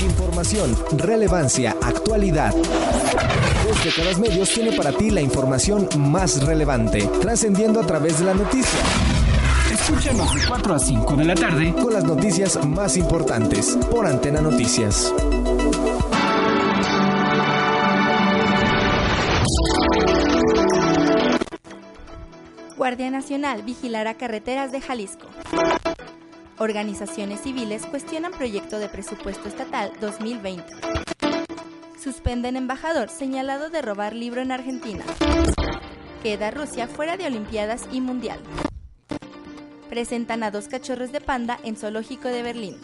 Información, relevancia, actualidad. Desde cada Medios tiene para ti la información más relevante, trascendiendo a través de la noticia. Escúchanos de 4 a 5 de la tarde con las noticias más importantes por Antena Noticias. Guardia Nacional vigilará carreteras de Jalisco. Organizaciones civiles cuestionan proyecto de presupuesto estatal 2020. Suspenden embajador señalado de robar libro en Argentina. Queda Rusia fuera de Olimpiadas y Mundial. Presentan a dos cachorros de panda en Zoológico de Berlín.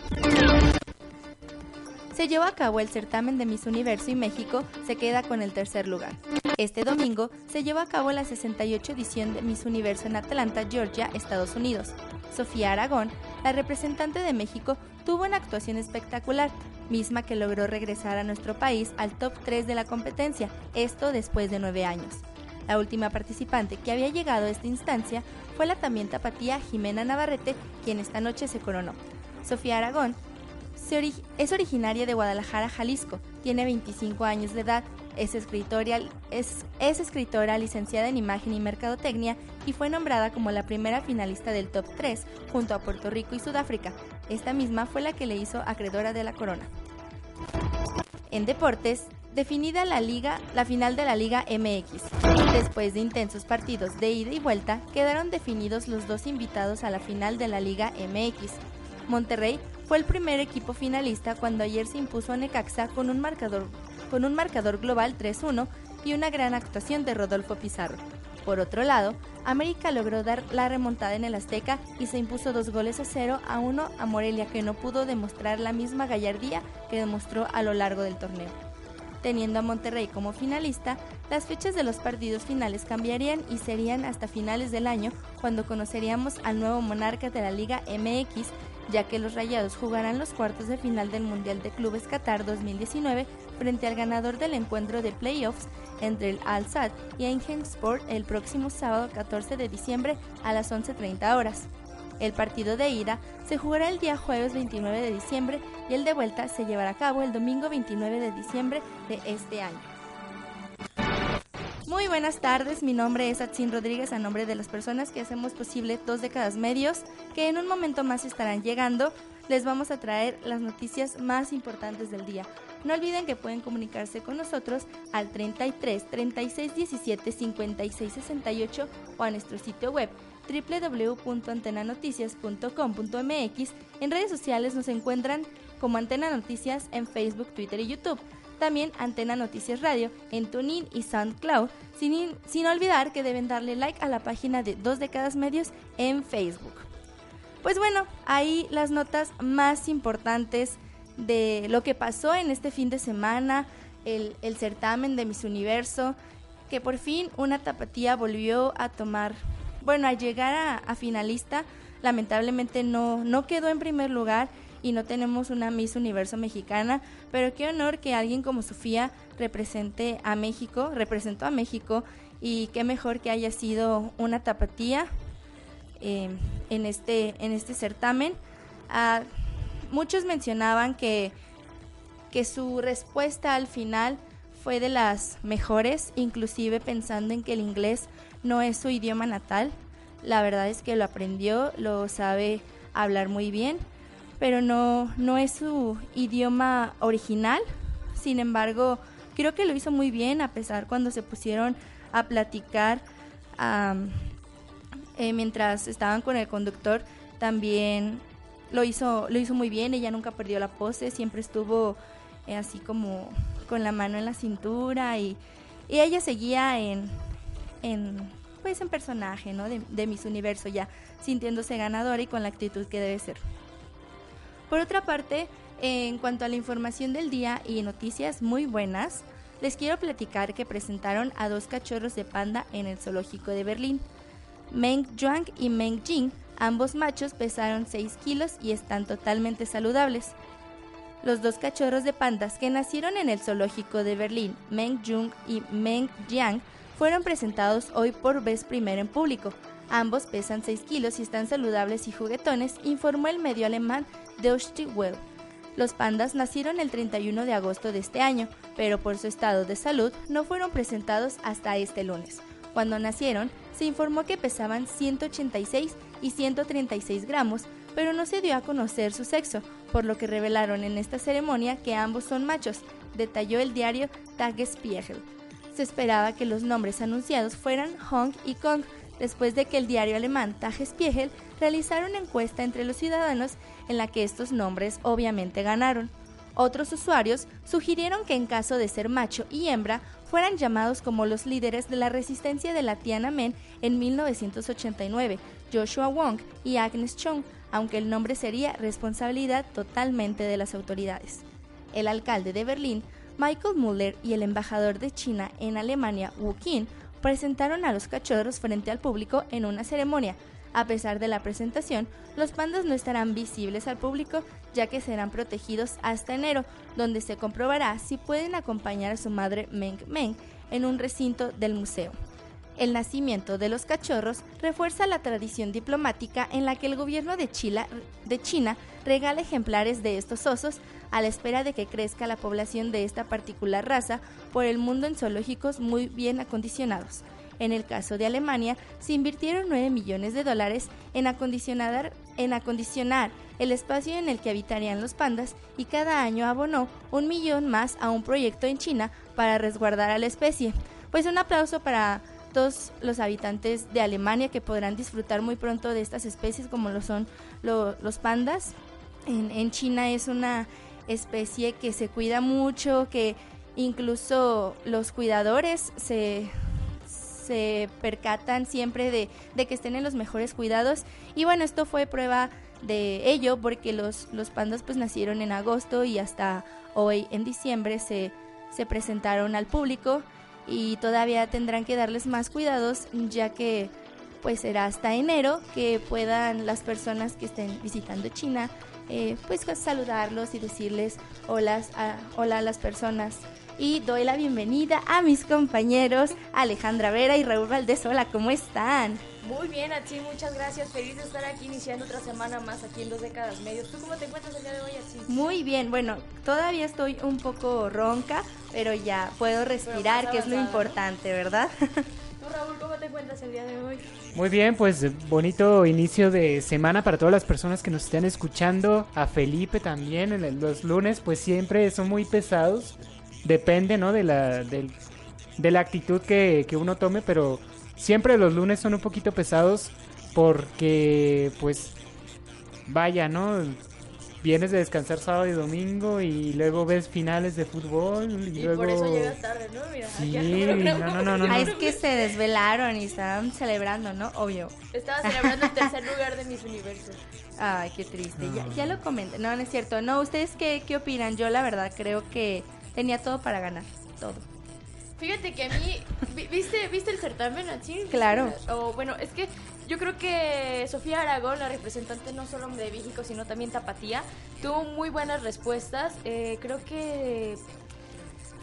Se llevó a cabo el certamen de Miss Universo y México se queda con el tercer lugar. Este domingo se llevó a cabo la 68 edición de Miss Universo en Atlanta, Georgia, Estados Unidos. Sofía Aragón, la representante de México, tuvo una actuación espectacular, misma que logró regresar a nuestro país al top 3 de la competencia, esto después de nueve años. La última participante que había llegado a esta instancia fue la también tapatía Jimena Navarrete, quien esta noche se coronó. Sofía Aragón es originaria de Guadalajara, Jalisco, tiene 25 años de edad, es escritora, es, es escritora licenciada en Imagen y Mercadotecnia y fue nombrada como la primera finalista del Top 3 junto a Puerto Rico y Sudáfrica. Esta misma fue la que le hizo acreedora de la corona. En deportes, definida la liga, la final de la Liga MX. Después de intensos partidos de ida y vuelta, quedaron definidos los dos invitados a la final de la Liga MX. Monterrey fue el primer equipo finalista cuando ayer se impuso a Necaxa con un marcador, global 3-1 y una gran actuación de Rodolfo Pizarro. Por otro lado, América logró dar la remontada en el Azteca y se impuso dos goles a cero a uno a Morelia que no pudo demostrar la misma gallardía que demostró a lo largo del torneo. Teniendo a Monterrey como finalista, las fechas de los partidos finales cambiarían y serían hasta finales del año cuando conoceríamos al nuevo monarca de la Liga MX ya que los Rayados jugarán los cuartos de final del Mundial de Clubes Qatar 2019 frente al ganador del encuentro de playoffs entre el Al Sadd y Einstein Sport el próximo sábado 14 de diciembre a las 11.30 horas. El partido de ida se jugará el día jueves 29 de diciembre y el de vuelta se llevará a cabo el domingo 29 de diciembre de este año. Muy buenas tardes, mi nombre es Atsin Rodríguez a nombre de las personas que hacemos posible dos décadas medios, que en un momento más estarán llegando. Les vamos a traer las noticias más importantes del día. No olviden que pueden comunicarse con nosotros al 33 36 17 56 68 o a nuestro sitio web www.antenanoticias.com.mx. En redes sociales nos encuentran como Antena Noticias en Facebook, Twitter y YouTube. También Antena Noticias Radio en TuneIn y SoundCloud, sin, sin olvidar que deben darle like a la página de Dos Décadas Medios en Facebook. Pues bueno, ahí las notas más importantes de lo que pasó en este fin de semana, el, certamen de Miss Universo, que por fin una tapatía volvió a tomar, bueno, a llegar a, a finalista, lamentablemente no, no quedó en primer lugar y no tenemos una Miss Universo mexicana, pero qué honor que alguien como Sofía represente a México, representó a México y qué mejor que haya sido una tapatía eh, en, este, en este certamen. Ah, muchos mencionaban que, que su respuesta al final fue de las mejores, inclusive pensando en que el inglés no es su idioma natal. La verdad es que lo aprendió, lo sabe hablar muy bien pero no, no es su idioma original. Sin embargo, creo que lo hizo muy bien a pesar cuando se pusieron a platicar eh, mientras estaban con el conductor también lo hizo lo hizo muy bien ella nunca perdió la pose siempre estuvo eh, así como con la mano en la cintura y, ella seguía en, en pues en personaje, ¿no? De, de Miss Universo ya sintiéndose ganadora y con la actitud que debe ser. Por otra parte, en cuanto a la información del día y noticias muy buenas, les quiero platicar que presentaron a dos cachorros de panda en el zoológico de Berlín. Meng Zhuang y Meng Jing, ambos machos, pesaron 6 kilos y están totalmente saludables. Los dos cachorros de pandas que nacieron en el zoológico de Berlín, Meng Jung y Meng Jiang, fueron presentados hoy por vez primera en público. Ambos pesan 6 kilos y están saludables y juguetones, informó el medio alemán Deutsche Welle. Los pandas nacieron el 31 de agosto de este año, pero por su estado de salud no fueron presentados hasta este lunes. Cuando nacieron, se informó que pesaban 186 y 136 gramos, pero no se dio a conocer su sexo, por lo que revelaron en esta ceremonia que ambos son machos, detalló el diario Tagesspiegel. Se esperaba que los nombres anunciados fueran Hong y Kong, después de que el diario alemán Tagesspiegel realizara una encuesta entre los ciudadanos en la que estos nombres obviamente ganaron. Otros usuarios sugirieron que en caso de ser macho y hembra fueran llamados como los líderes de la resistencia de la Tiananmen en 1989, Joshua Wong y Agnes Chong, aunque el nombre sería responsabilidad totalmente de las autoridades. El alcalde de Berlín, Michael Müller, y el embajador de China en Alemania, Wu Qin, presentaron a los cachorros frente al público en una ceremonia. A pesar de la presentación, los pandas no estarán visibles al público ya que serán protegidos hasta enero, donde se comprobará si pueden acompañar a su madre Meng Meng en un recinto del museo. El nacimiento de los cachorros refuerza la tradición diplomática en la que el gobierno de, China, de China regala ejemplares de estos osos a la espera de que crezca la población de esta particular raza por el mundo en zoológicos muy bien acondicionados. En el caso de Alemania, se invirtieron 9 millones de dólares en acondicionar, en acondicionar el espacio en el que habitarían los pandas y cada año abonó un millón más a un proyecto en China para resguardar a la especie. Pues un aplauso para todos los habitantes de Alemania que podrán disfrutar muy pronto de estas especies como lo son los pandas. En, China es una especie que se cuida mucho, que incluso los cuidadores se, se percatan siempre de, de, que estén en los mejores cuidados. Y bueno, esto fue prueba de ello porque los, los pandas pues nacieron en agosto y hasta hoy en diciembre se, se presentaron al público y todavía tendrán que darles más cuidados ya que pues será hasta enero que puedan las personas que estén visitando China eh, pues saludarlos y decirles hola a, hola a las personas y doy la bienvenida a mis compañeros Alejandra Vera y Raúl Valdés. Hola, ¿cómo están? Muy bien, Achi, muchas gracias. Feliz de estar aquí iniciando otra semana más aquí en Dos Décadas Medios. ¿Tú cómo te encuentras el día de hoy, Achi? Muy bien, bueno, todavía estoy un poco ronca, pero ya puedo respirar, que es lo importante, ¿verdad? ¿Tú, Raúl, cómo te encuentras el día de hoy? Muy bien, pues bonito inicio de semana para todas las personas que nos estén escuchando. A Felipe también, en los lunes, pues siempre son muy pesados. Depende, ¿no? De la, de la actitud que, que uno tome, pero Siempre los lunes son un poquito pesados porque, pues, vaya, ¿no? Vienes de descansar sábado y domingo y luego ves finales de fútbol y, luego... por eso llegas tarde, ¿no? Mira, sí, no, no, no, no, es que se desvelaron y estaban celebrando, ¿no? Obvio. Estaba celebrando el tercer lugar de mis universos. Ay, qué triste. Ya, ya, lo comenté. No, no es cierto. No, ¿ustedes qué, qué opinan? Yo la verdad creo que tenía todo para ganar. Todo. Fíjate que a mí, ¿viste, ¿viste el certamen así? Claro. O bueno, es que yo creo que Sofía Aragón, la representante no solo de México, sino también Tapatía, tuvo muy buenas respuestas. Eh, creo que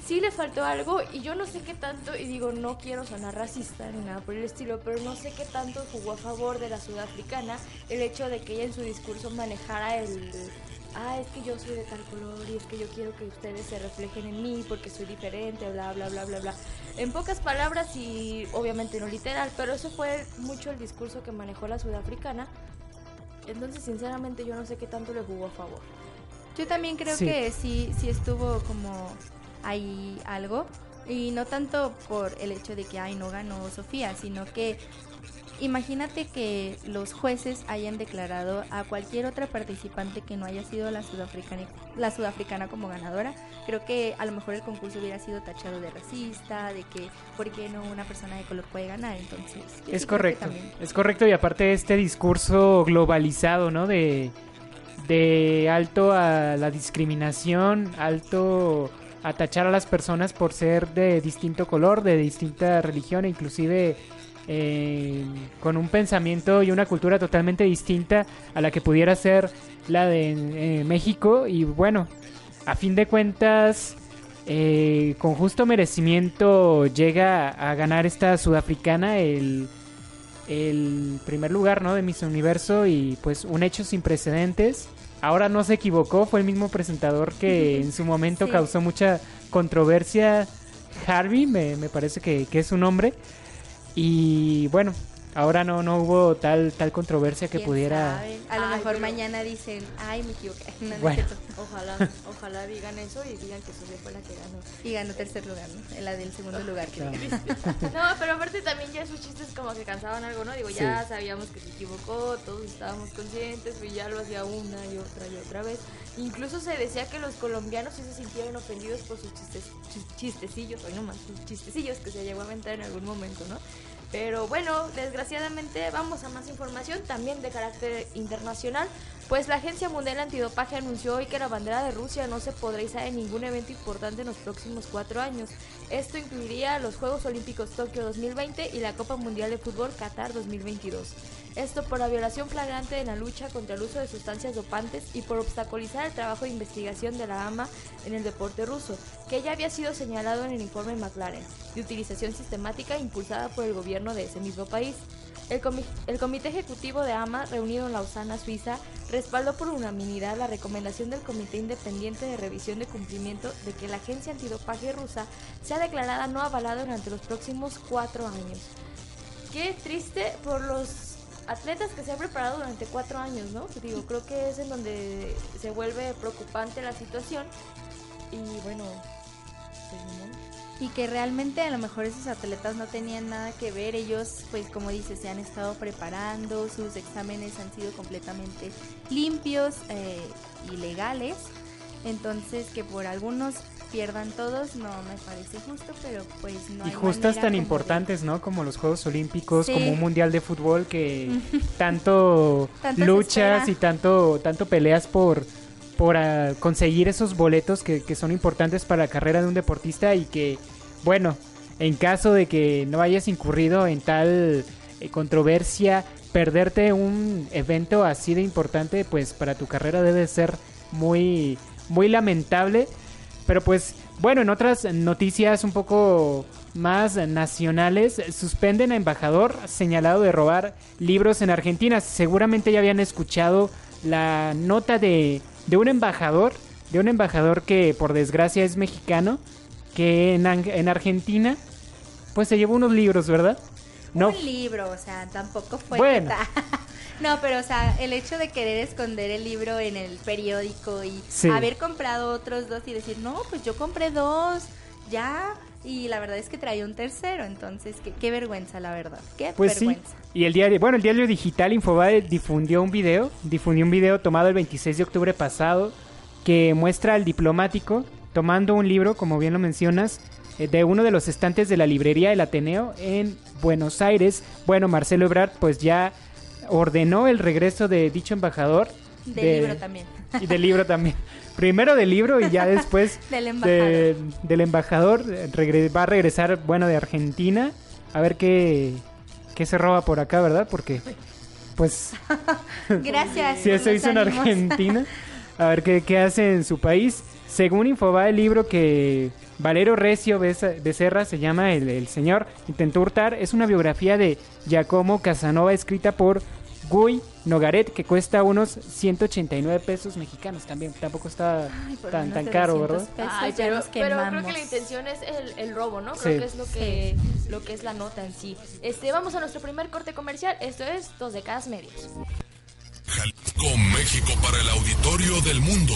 sí le faltó algo y yo no sé qué tanto, y digo, no quiero sonar racista ni nada por el estilo, pero no sé qué tanto jugó a favor de la sudafricana el hecho de que ella en su discurso manejara el ah, es que yo soy de tal color y es que yo quiero que ustedes se reflejen en mí porque soy diferente, bla, bla, bla, bla, bla. En pocas palabras y obviamente no literal, pero eso fue mucho el discurso que manejó la sudafricana. Entonces, sinceramente, yo no sé qué tanto le jugó a favor. Yo también creo que sí, sí estuvo como ahí algo. Y no tanto por el hecho de que, ay, no ganó Sofía, sino que imagínate que los jueces hayan declarado a cualquier otra participante que no haya sido la sudafricana, la sudafricana como ganadora. Creo que a lo mejor el concurso hubiera sido tachado de racista, de que por qué no una persona de color puede ganar. Entonces, es correcto. Es correcto y aparte este discurso globalizado, ¿no? De, de alto a la discriminación, alto a tachar a las personas por ser de distinto color, de distinta religión e inclusive eh, con un pensamiento y una cultura totalmente distinta a la que pudiera ser la de México. Y bueno, a fin de cuentas, eh, con justo merecimiento llega a ganar esta sudafricana el, el primer lugar ¿no? de Miss Universo y pues un hecho sin precedentes. Ahora no se equivocó, fue el mismo presentador que en su momento causó mucha controversia. Harvey, me, me parece que, que, es su nombre. Y bueno, ahora no no hubo tal tal controversia que pudiera a lo mejor mañana dicen ay me equivoqué bueno. ojalá ojalá digan eso y digan que Sofía fue la que ganó. Y ganó tercer lugar ¿no? la del segundo lugar que no pero aparte también ya sus chistes como que cansaban algo no digo ya sabíamos que se equivocó todos estábamos conscientes y ya lo hacía una y otra y otra vez. Incluso se decía que los colombianos sí se sintieron ofendidos por sus chistes chistecillos o no más sus chistecillos que se llegó a aventar en algún momento no pero bueno, desgraciadamente vamos a más información también de carácter internacional, pues la Agencia Mundial Antidopaje anunció hoy que la bandera de Rusia no se podrá izar en ningún evento importante en los próximos cuatro años. Esto incluiría los Juegos Olímpicos Tokio 2020 y la Copa Mundial de Fútbol Qatar 2022. Esto por la violación flagrante en la lucha contra el uso de sustancias dopantes y por obstaculizar el trabajo de investigación de la AMA en el deporte ruso, que ya había sido señalado en el informe McLaren, de utilización sistemática impulsada por el gobierno de ese mismo país. El, Comité Ejecutivo de AMA, reunido en Lausana, Suiza, respaldó por unanimidad la recomendación del Comité Independiente de Revisión de Cumplimiento de que la agencia antidopaje rusa sea declarada no avalada durante los próximos cuatro años. Qué triste por los atletas que se han preparado durante cuatro años, ¿no? Digo, creo que es en donde se vuelve preocupante la situación y bueno, pues, y que realmente a lo mejor esos atletas no tenían nada que ver, ellos pues como dices se han estado preparando, sus exámenes han sido completamente limpios eh, y legales, entonces que por algunos pierdan todos no me parece justo, pero pues no. Y justas tan importantes, ¿no? Como los Juegos Olímpicos, como un Mundial de Fútbol que tanto, luchas y tanto, tanto peleas por, por ah, conseguir esos boletos que, son importantes para la carrera de un deportista y que, bueno, en caso de que no hayas incurrido en tal eh, controversia, perderte un evento así de importante, pues para tu carrera debe ser muy, muy lamentable. Pero pues, bueno, en otras noticias un poco más nacionales, suspenden a embajador señalado de robar libros en Argentina. Seguramente ya habían escuchado la nota de, de un embajador, de un embajador que por desgracia es mexicano, que en, en Argentina pues se llevó unos libros, ¿verdad? No. Un libro, o sea, tampoco fue. Bueno. No, pero o sea, el hecho de querer esconder el libro en el periódico y haber comprado otros dos y decir, no, pues yo compré dos, ya. Y la verdad es que traía un tercero, entonces qué, qué vergüenza, la verdad. Qué pues vergüenza. Sí. Y el diario, bueno, el diario digital Infobae difundió un video, difundió un video tomado el 26 de octubre pasado que muestra al diplomático tomando un libro, como bien lo mencionas, eh, de uno de los estantes de la librería El Ateneo en Buenos Aires. Bueno, Marcelo Ebrard pues ya ordenó el regreso de dicho embajador. Del libro también. Y del libro también. Primero del libro y ya después del embajador. del embajador. va a regresar, bueno, de Argentina. A ver qué, qué se roba por acá, ¿verdad? Porque, pues... Gracias. si eso hizo en Argentina. A ver qué, qué hace en su país. Según Infoba, el libro que Valero Recio Becerra se llama el, el, señor intentó hurtar. Es una biografía de Giacomo Casanova escrita por Guy Nogaret que cuesta unos 189 pesos mexicanos también. Tampoco está tan, tan caro, ¿verdad? pero, creo que la intención es el, robo, ¿no? Creo que es lo que, lo que es la nota en sí. Este, vamos a nuestro primer corte comercial. Esto es Dos Décadas Medios. Con México para el auditorio del mundo.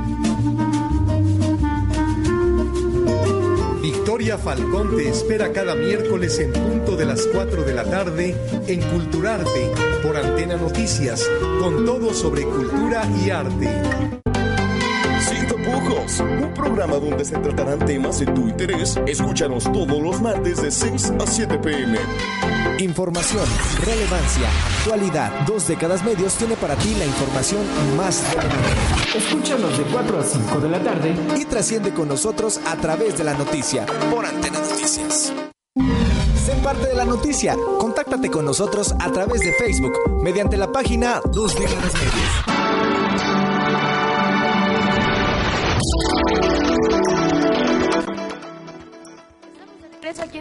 Victoria Falcón te espera cada miércoles en punto de las 4 de la tarde en Culturarte por Antena Noticias, con todo sobre cultura y arte. Sin tapujos, un programa donde se tratarán temas de tu interés. Escúchanos todos los martes de 6 a 7 pm. Información, relevancia, actualidad. Dos décadas medios tiene para ti la información más relevante. Escúchanos de 4 a 5 de la tarde y trasciende con nosotros a través de la noticia por Antena Noticias. Sé parte de la noticia. Contáctate con nosotros a través de Facebook mediante la página Dos décadas medios.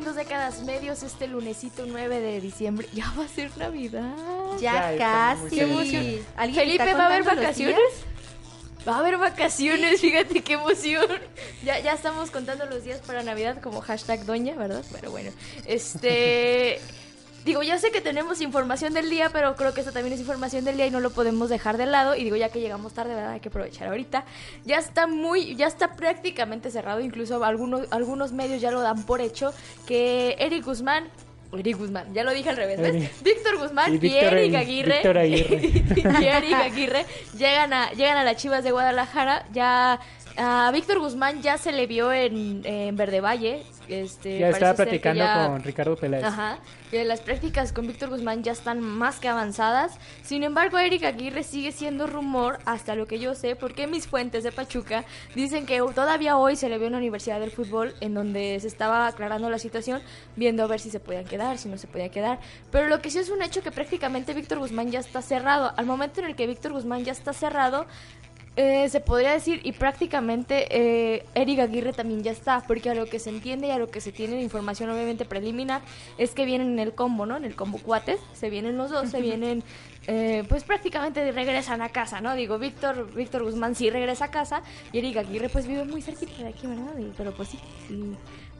En dos décadas medios este lunesito 9 de diciembre. Ya va a ser Navidad. Ya, casi. cerca. ¿Alguien Felipe, está ¿va a haber vacaciones? Va a haber vacaciones, fíjate qué emoción. Ya, ya estamos contando los días para Navidad como hashtag doña, ¿verdad? Pero bueno, este... Digo, ya sé que tenemos información del día, pero creo que esta también es información del día y no lo podemos dejar de lado. Y digo, ya que llegamos tarde, ¿verdad? Hay que aprovechar ahorita. Ya está muy, ya está prácticamente cerrado. Incluso algunos, algunos medios ya lo dan por hecho que Eric Guzmán Eric Guzmán, ya lo dije al revés, ¿ves? Eric. Víctor Guzmán Y Eric Aguirre. Aguirre, Víctor Aguirre. y Eric Aguirre llegan a, llegan a las Chivas de Guadalajara. Ya a Víctor Guzmán ya se le vio en, en Verde Valle. Este, Ya estaba platicando ya- con Ricardo Peláez. Ajá, que las prácticas con Víctor Guzmán ya están más que avanzadas. Sin embargo, Eric Aguirre sigue siendo rumor hasta lo que yo sé, porque mis fuentes de Pachuca dicen que todavía hoy se le vio en la Universidad del Fútbol, en donde se estaba aclarando la situación, viendo a ver si se podían quedar, si no se podían quedar. Pero lo que sí es un hecho que prácticamente Víctor Guzmán ya está cerrado. Al momento en el que Víctor Guzmán ya está cerrado, eh, se podría decir, y prácticamente eh, Eric Aguirre también ya está, porque a lo que se entiende y a lo que se tiene de información obviamente preliminar es que vienen en el combo, ¿no? En el combo cuates, se vienen los dos, se vienen, eh, pues prácticamente regresan a casa, ¿no? Digo, Víctor Víctor Guzmán sí regresa a casa y Eric Aguirre pues vive muy cerquita de aquí, ¿verdad? Y- pero pues sí, sí,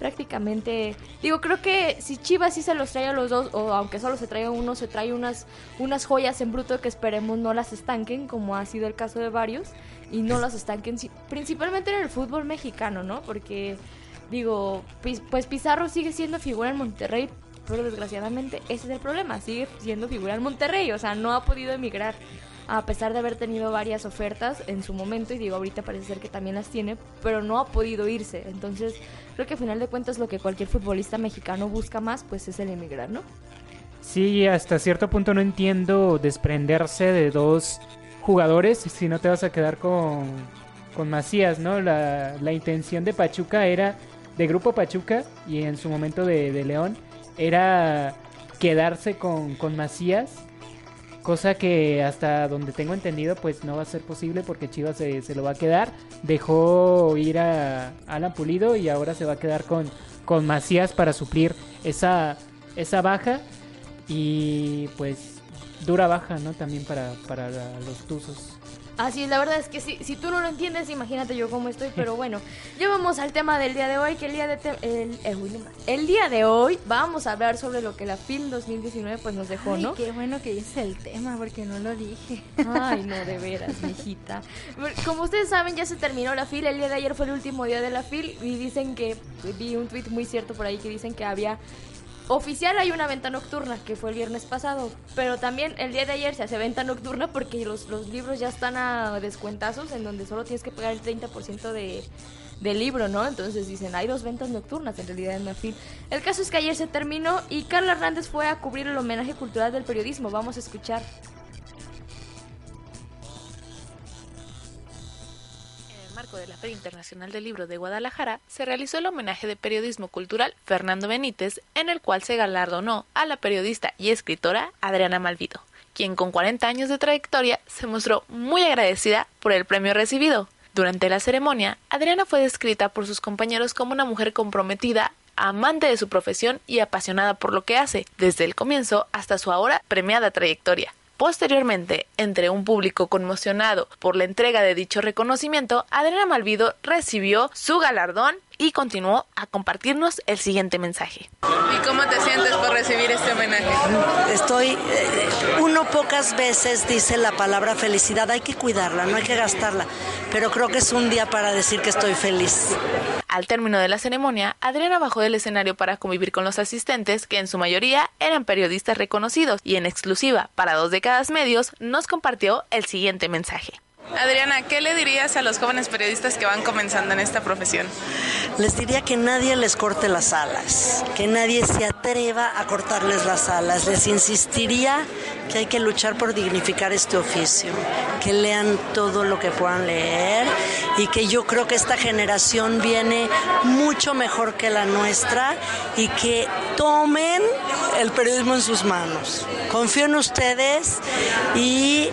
prácticamente, digo, creo que si Chivas sí se los trae a los dos, o aunque solo se traiga uno, se trae unas, unas joyas en bruto que esperemos no las estanquen, como ha sido el caso de varios, y no las estanquen, principalmente en el fútbol mexicano, ¿no? Porque, digo, pues Pizarro sigue siendo figura en Monterrey, pero desgraciadamente ese es el problema, sigue siendo figura en Monterrey, o sea, no ha podido emigrar. A pesar de haber tenido varias ofertas en su momento, y digo, ahorita parece ser que también las tiene, pero no ha podido irse. Entonces, creo que al final de cuentas lo que cualquier futbolista mexicano busca más, pues es el emigrar, ¿no? Sí, hasta cierto punto no entiendo desprenderse de dos jugadores si no te vas a quedar con, con Macías, ¿no? La, la intención de Pachuca era, de Grupo Pachuca y en su momento de, de León, era quedarse con, con Macías, cosa que hasta donde tengo entendido pues no va a ser posible porque Chivas se, se lo va a quedar. Dejó ir a Alan Pulido y ahora se va a quedar con, con Macías para suplir esa, esa baja y pues dura baja, ¿no? También para, para los Tuzos. Así es, la verdad es que si, si tú no lo entiendes, imagínate yo cómo estoy, pero bueno, ya vamos al tema del día de hoy, que el día de, te- el, eh, uy, no más. el día de hoy vamos a hablar sobre lo que la FIL 2019 pues nos dejó, Ay, ¿no? qué bueno que dices el tema, porque no lo dije. Ay, no, de veras, mijita. Como ustedes saben, ya se terminó la FIL. El día de ayer fue el último día de la FIL. Y dicen que, vi un tweet muy cierto por ahí que dicen que había. Oficial hay una venta nocturna, que fue el viernes pasado. Pero también el día de ayer se hace venta nocturna porque los, libros ya están a descuentazos, en donde solo tienes que pagar el 30% de, del libro, ¿no? Entonces dicen, hay dos ventas nocturnas en realidad en la FIL. El caso es que ayer se terminó y Carla Hernández fue a cubrir el homenaje cultural del periodismo. Vamos a escuchar. De la Feria Internacional del Libro de Guadalajara, se realizó el homenaje de periodismo cultural Fernando Benítez, en el cual se galardonó a la periodista y escritora Adriana Malvido, quien con 40 años de trayectoria se mostró muy agradecida por el premio recibido. Durante la ceremonia, Adriana fue descrita por sus compañeros como una mujer comprometida amante de su profesión y apasionada por lo que hace, desde el comienzo hasta su ahora premiada trayectoria. Posteriormente, entre un público conmocionado por la entrega de dicho reconocimiento, Adriana Malvido recibió su galardón y continuó a compartirnos el siguiente mensaje. ¿Y cómo te sientes por recibir este homenaje? Estoy, eh, uno pocas veces dice la palabra felicidad, hay que cuidarla, no hay que gastarla, pero creo que es un día para decir que estoy feliz. Al término de la ceremonia, Adriana bajó del escenario para convivir con los asistentes, que en su mayoría eran periodistas reconocidos, y en exclusiva para dos décadas medios nos compartió el siguiente mensaje. Adriana, ¿qué le dirías a los jóvenes periodistas que van comenzando en esta profesión? Les diría que nadie les corte las alas, que nadie se atreva a cortarles las alas. Les insistiría que hay que luchar por dignificar este oficio, que lean todo lo que puedan leer y que yo creo que esta generación viene mucho mejor que la nuestra y que tomen el periodismo en sus manos. Confío en ustedes y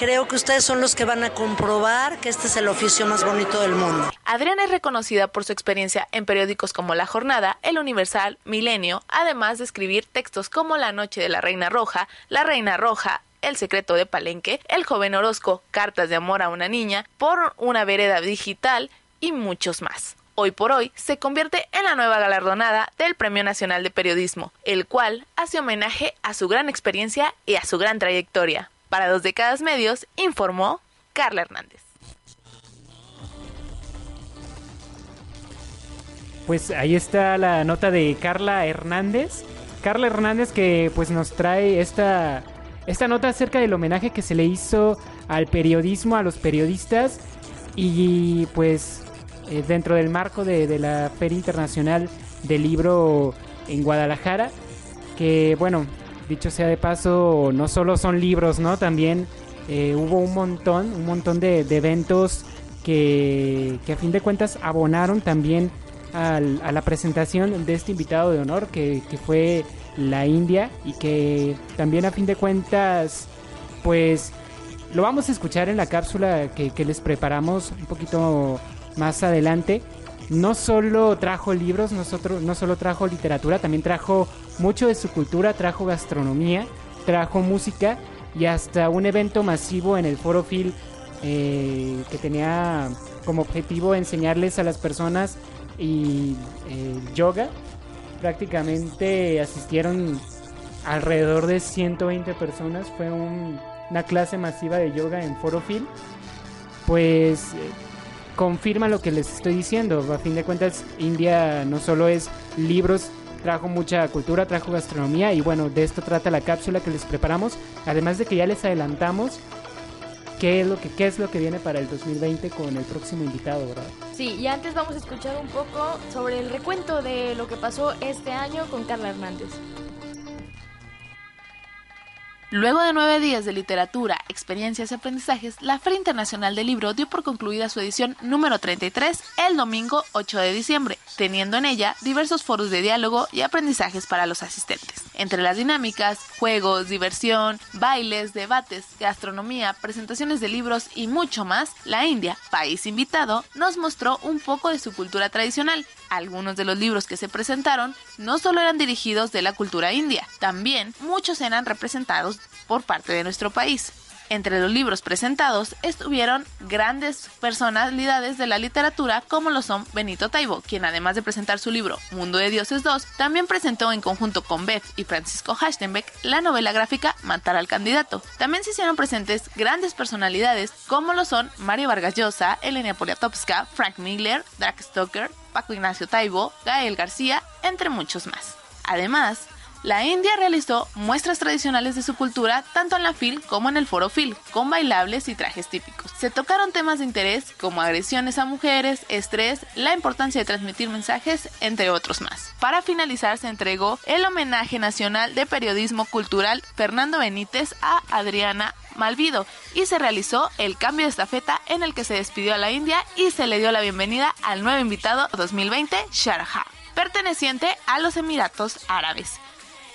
creo que ustedes son los que van a comprobar que este es el oficio más bonito del mundo. Adriana es reconocida por su experiencia en periódicos como La Jornada, El Universal, Milenio, además de escribir textos como La Noche de la Reina Roja, La Reina Roja, el secreto de Palenque, El joven Orozco, Cartas de amor a una niña, Por una vereda digital y muchos más. Hoy por hoy se convierte en la nueva galardonada del Premio Nacional de Periodismo, el cual hace homenaje a su gran experiencia y a su gran trayectoria. Para dos décadas medios, informó Carla Hernández. Pues ahí está la nota de Carla Hernández. Carla Hernández que pues nos trae esta, esta nota acerca del homenaje que se le hizo al periodismo, a los periodistas y pues eh, dentro del marco de, de la Feria Internacional del Libro en Guadalajara, que bueno, dicho sea de paso, no solo son libros, ¿no? También eh, hubo un montón, un montón de, eventos que, a fin de cuentas abonaron también a la presentación de este invitado de honor que, fue la India y que también a fin de cuentas pues lo vamos a escuchar en la cápsula que, que les preparamos un poquito más adelante no solo trajo libros, nosotros, no solo trajo literatura, también trajo mucho de su cultura, trajo gastronomía, trajo música y hasta un evento masivo en el Foro Phil eh, que tenía como objetivo enseñarles a las personas y eh, yoga. Prácticamente asistieron alrededor de 120 personas. Fue una clase masiva de yoga en Foro Phil. Pues eh, confirma lo que les estoy diciendo. A fin de cuentas, India no solo es libros, trajo mucha cultura, trajo gastronomía y bueno, de esto trata la cápsula que les preparamos. Además de que ya les adelantamos qué es lo que, qué es lo que viene para el 2020 con el próximo invitado, ¿verdad? Sí, y antes vamos a escuchar un poco sobre el recuento de lo que pasó este año con Carla Hernández. Luego de nueve días de literatura, experiencias y aprendizajes, la Feria Internacional del Libro dio por concluida su edición número 33 el domingo 8 de diciembre, teniendo en ella diversos foros de diálogo y aprendizajes para los asistentes. Entre las dinámicas, juegos, diversión, bailes, debates, gastronomía, presentaciones de libros y mucho más, la India, país invitado, nos mostró un poco de su cultura tradicional. Algunos de los libros que se presentaron no solo eran dirigidos de la cultura india, también muchos eran representados por parte de nuestro país. Entre los libros presentados estuvieron grandes personalidades de la literatura como lo son Benito Taibo, quien además de presentar su libro Mundo de Dioses 2, también presentó en conjunto con Beth y Francisco Hachtenbeck la novela gráfica Matar al candidato. También se hicieron presentes grandes personalidades como lo son Mario Vargas Llosa, Elena Poliatowska, Frank Miller, Drake Stoker, Paco Ignacio Taibo, Gael García, entre muchos más. Además, la India realizó muestras tradicionales de su cultura tanto en la FIL como en el Foro FIL, con bailables y trajes típicos. Se tocaron temas de interés como agresiones a mujeres, estrés, la importancia de transmitir mensajes, entre otros más. Para finalizar se entregó el homenaje nacional de periodismo cultural Fernando Benítez a Adriana Malvido y se realizó el cambio de estafeta en el que se despidió a la India y se le dio la bienvenida al nuevo invitado 2020, Sharjah, perteneciente a los Emiratos Árabes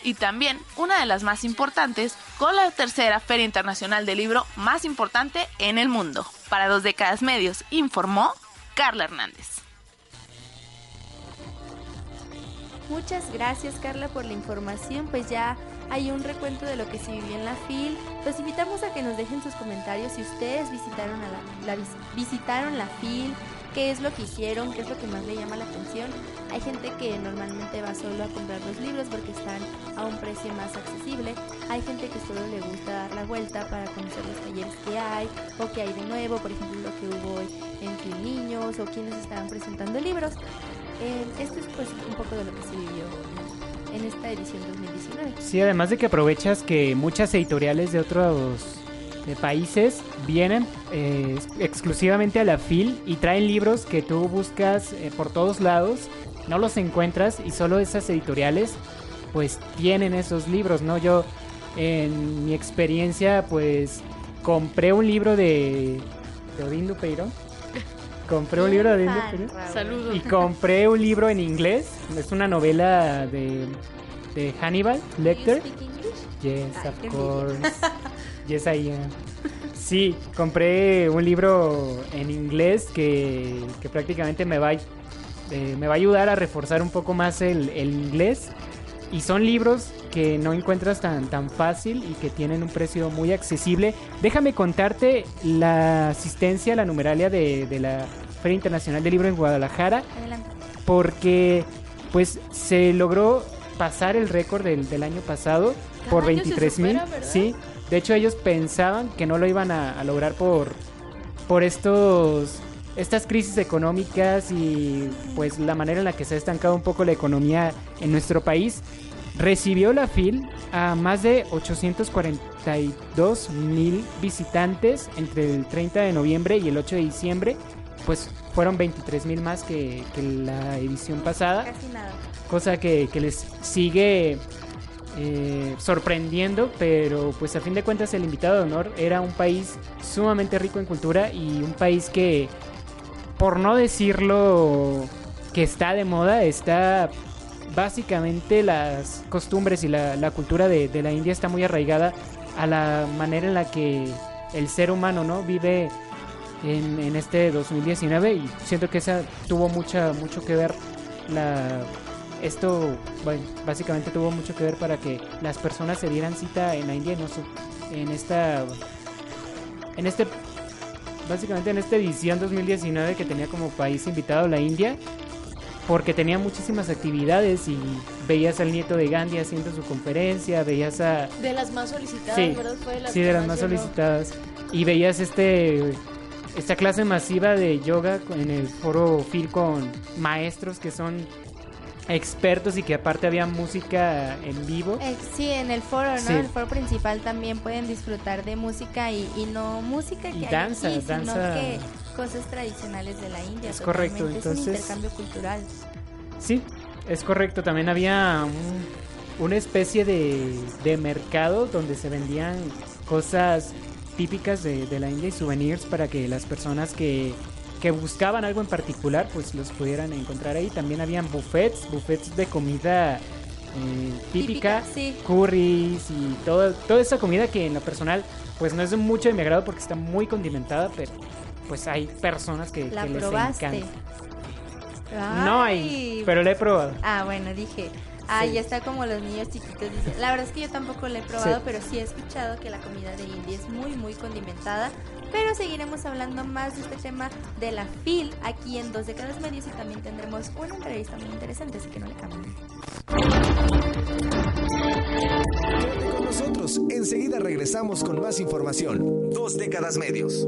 y también una de las más importantes con la tercera Feria Internacional del Libro más importante en el mundo. Para dos décadas medios, informó Carla Hernández. Muchas gracias Carla por la información, pues ya hay un recuento de lo que se vivió en la FIL. Los invitamos a que nos dejen sus comentarios si ustedes visitaron, a la, visitaron la FIL, qué es lo que hicieron, qué es lo que más le llama la atención. Hay gente que normalmente va solo a comprar los libros porque están a un precio más accesible. Hay gente que solo le gusta dar la vuelta para conocer los talleres que hay o que hay de nuevo, por ejemplo lo que hubo en Fin Niños o quienes estaban presentando libros. Eh, esto es pues un poco de lo que se vivió en esta edición 2019. Sí, además de que aprovechas que muchas editoriales de otros países vienen eh, exclusivamente a la FIL y traen libros que tú buscas eh, por todos lados, no los encuentras y solo esas editoriales pues tienen esos libros, ¿no? Yo en mi experiencia pues compré un libro de, de Odín Dupeiro compré un libro de Saludos. Y compré un libro en inglés. Es una novela de, de Hannibal Lecter. Yes, of course. yes, I am. Sí, compré un libro en inglés que, que prácticamente me va, eh, me va a ayudar a reforzar un poco más el, el, inglés. Y son libros que no encuentras tan, tan fácil y que tienen un precio muy accesible. Déjame contarte la asistencia, la numeralia de, de la Feria Internacional del Libro en Guadalajara. Adelante. Porque pues se logró pasar el récord del, del año pasado por 23 mil. Sí, de hecho ellos pensaban que no lo iban a, a lograr por, por estos estas crisis económicas y pues la manera en la que se ha estancado un poco la economía en nuestro país, recibió la FIL a más de 842 mil visitantes entre el 30 de noviembre y el 8 de diciembre. Pues fueron 23 mil más que, que, la edición pasada. Casi nada. Cosa que, que les sigue eh, sorprendiendo, pero pues a fin de cuentas el invitado de honor era un país sumamente rico en cultura y un país que, por no decirlo que está de moda, está básicamente las costumbres y la, cultura de, la India está muy arraigada a la manera en la que el ser humano no vive en, este 2019 y siento que esa tuvo mucha mucho que ver la esto bueno, básicamente tuvo mucho que ver para que las personas se dieran cita en la India en, en esta en este básicamente en esta edición 2019 que tenía como país invitado la India porque tenía muchísimas actividades y veías al nieto de Gandhi haciendo su conferencia, veías a... De las más solicitadas, sí, ¿verdad? Fue de las sí, de las más solicitadas. Y veías este esta clase masiva de yoga en el foro FIL con maestros que son expertos y que aparte había música en vivo. Eh, sí, en el foro, ¿no? Sí. El foro principal también pueden disfrutar de música y, y no música que y danza, aquí, danza. sino que cosas tradicionales de la India. Es correcto, es entonces. un intercambio cultural. Sí, es correcto. También había un, una especie de, de mercado donde se vendían cosas típicas de, de la India y souvenirs para que las personas que que buscaban algo en particular, pues los pudieran encontrar ahí. También habían buffets, buffets de comida eh, típica, Típica, sí. curries y todo, toda esa comida que en lo personal, pues no es mucho de mi agrado porque está muy condimentada, pero pues hay personas que, La que les encanta. No hay, pero la he probado. Ah, bueno, dije. Ah, Sí. ya está como los niños chiquitos dicen. La verdad es que yo tampoco la he probado, Sí. pero sí he escuchado que la comida de India es muy, muy condimentada. Pero seguiremos hablando más de este tema de la FIL aquí en Dos Décadas Medios y también tendremos una entrevista muy interesante, así que no le cambien. Quédate con nosotros, enseguida regresamos con más información. Dos décadas medios.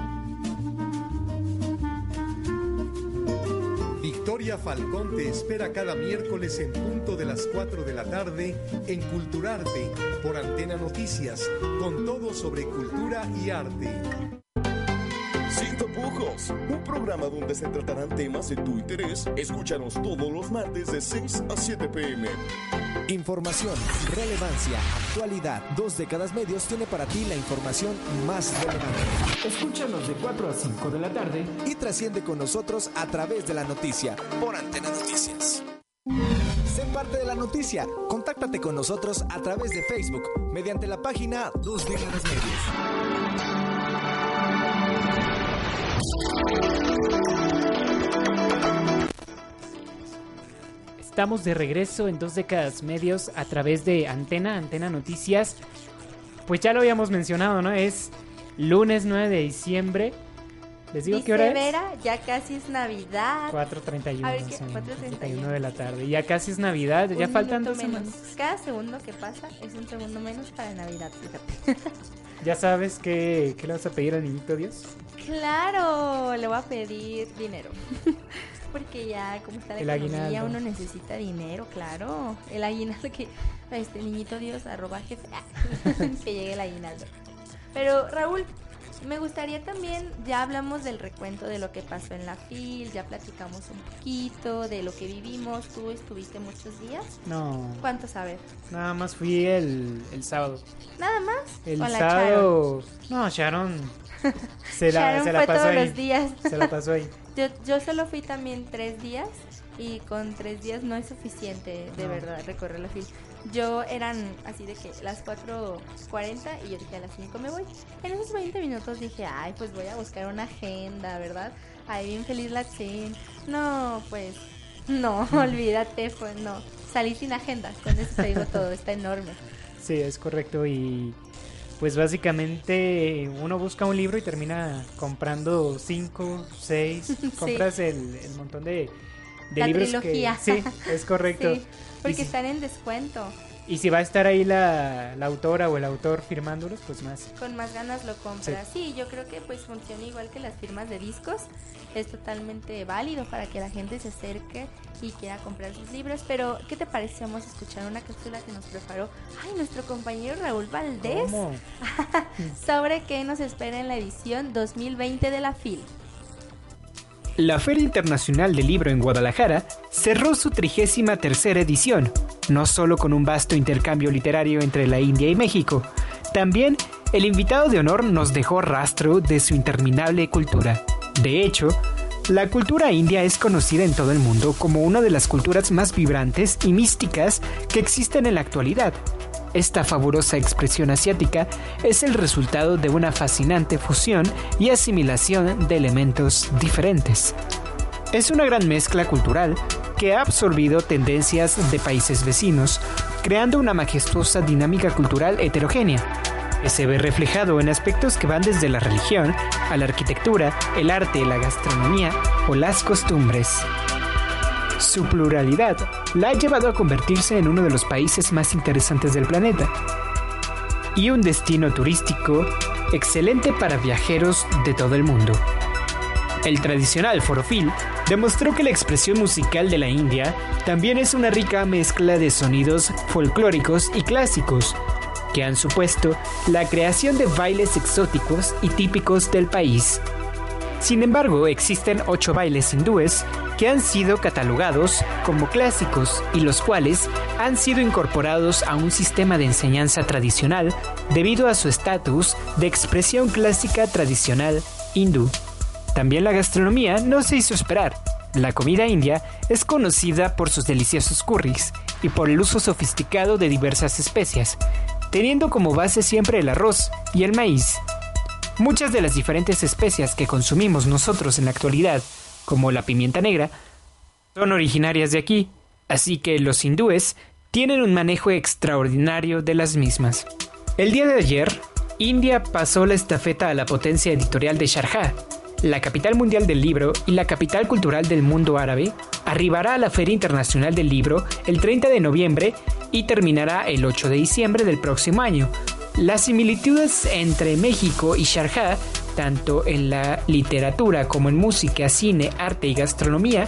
Victoria Falcón te espera cada miércoles en punto de las 4 de la tarde en Culturarte por Antena Noticias, con todo sobre cultura y arte. Sin tapujos, un programa donde se tratarán temas de tu interés. Escúchanos todos los martes de 6 a 7 pm. Información, relevancia, actualidad. Dos décadas medios tiene para ti la información más relevante. Escúchanos de 4 a 5 de la tarde y trasciende con nosotros a través de la noticia por Antena Noticias. Sé parte de la noticia. Contáctate con nosotros a través de Facebook mediante la página Dos Décadas Medios. Estamos de regreso en dos décadas medios a través de Antena, Antena Noticias. Pues ya lo habíamos mencionado, ¿no? Es lunes 9 de diciembre. ¿Les digo qué hora es? Vera, ya casi es Navidad. 4.31. A ver, ¿qué? sí, 4:31. 4:31 de la tarde. Ya casi es Navidad, ya faltan dos menos. semanas. Cada segundo que pasa es un segundo menos para Navidad, fíjate. ¿Ya sabes qué, qué le vas a pedir al niñito Dios? claro, le voy a pedir dinero. Porque ya, como está la El economía, aguinaldo. uno necesita dinero, claro. El aguinaldo que, este niñito Dios, arroba jefe, que llegue el aguinaldo. Pero Raúl, me gustaría también, ya hablamos del recuento de lo que pasó en la FIL, ya platicamos un poquito de lo que vivimos. ¿Tú estuviste muchos días? No, ¿Cuántos a ver? nada más fui el, el sábado. ¿Nada más? El ¿Con la sábado. No, Sharon. Se la, se la pasó todos ahí. los días. Se la pasó ahí. Yo, yo solo fui también tres días y con tres días no es suficiente de No. verdad recorrer la fila. Yo eran así de que las 4.40 y yo dije a las 5 me voy. En esos 20 minutos dije, ay, pues voy a buscar una agenda, ¿verdad? Ay, bien feliz la chin. No, pues no, olvídate, pues no. Salí sin agenda, con eso te digo todo, está enorme. Sí, es correcto. Y pues básicamente uno busca un libro y termina comprando cinco, seis. Sí. Compras el, el montón de, de La libros trilogía. que... Sí, es correcto. Sí, porque están en descuento. Y si va a estar ahí la, la autora o el autor firmándolos, pues más. con más ganas lo compras. Sí. yo creo que pues funciona igual que las firmas de discos. Es totalmente válido para que la gente se acerque y quiera comprar sus libros. Pero, ¿qué te parece? Vamos a escuchar una cápsula que nos preparó ay, nuestro compañero Raúl Valdés ¿Cómo? sobre qué nos espera en la edición 2020 de la FIL. La Feria Internacional del Libro en Guadalajara cerró su 33 edición, no solo con un vasto intercambio literario entre la India y México, también el invitado de honor nos dejó rastro de su interminable cultura. De hecho, la cultura india es conocida en todo el mundo como una de las culturas más vibrantes y místicas que existen en la actualidad. Esta fabulosa expresión asiática es el resultado de una fascinante fusión y asimilación de elementos diferentes. Es una gran mezcla cultural que ha absorbido tendencias de países vecinos, creando una majestuosa dinámica cultural heterogénea, que se ve reflejado en aspectos que van desde la religión a la arquitectura, el arte, la gastronomía o las costumbres. Su pluralidad la ha llevado a convertirse en uno de los países más interesantes del planeta y un destino turístico excelente para viajeros de todo el mundo. El tradicional forofil demostró que la expresión musical de la India también es una rica mezcla de sonidos folclóricos y clásicos, que han supuesto la creación de bailes exóticos y típicos del país. Sin embargo, existen ocho bailes hindúes que han sido catalogados como clásicos y los cuales han sido incorporados a un sistema de enseñanza tradicional debido a su estatus de expresión clásica tradicional hindú. También la gastronomía no se hizo esperar. La comida india es conocida por sus deliciosos curries y por el uso sofisticado de diversas especias, teniendo como base siempre el arroz y el maíz. Muchas de las diferentes especias que consumimos nosotros en la actualidad, como la pimienta negra, son originarias de aquí, así que los hindúes tienen un manejo extraordinario de las mismas. El día de ayer, India pasó la estafeta a la potencia editorial de Sharjah, la capital mundial del libro y la capital cultural del mundo árabe, arribará a la Feria Internacional del Libro el 30 de noviembre y terminará el 8 de diciembre del próximo año. Las similitudes entre México y Sharjah, tanto en la literatura como en música, cine, arte y gastronomía,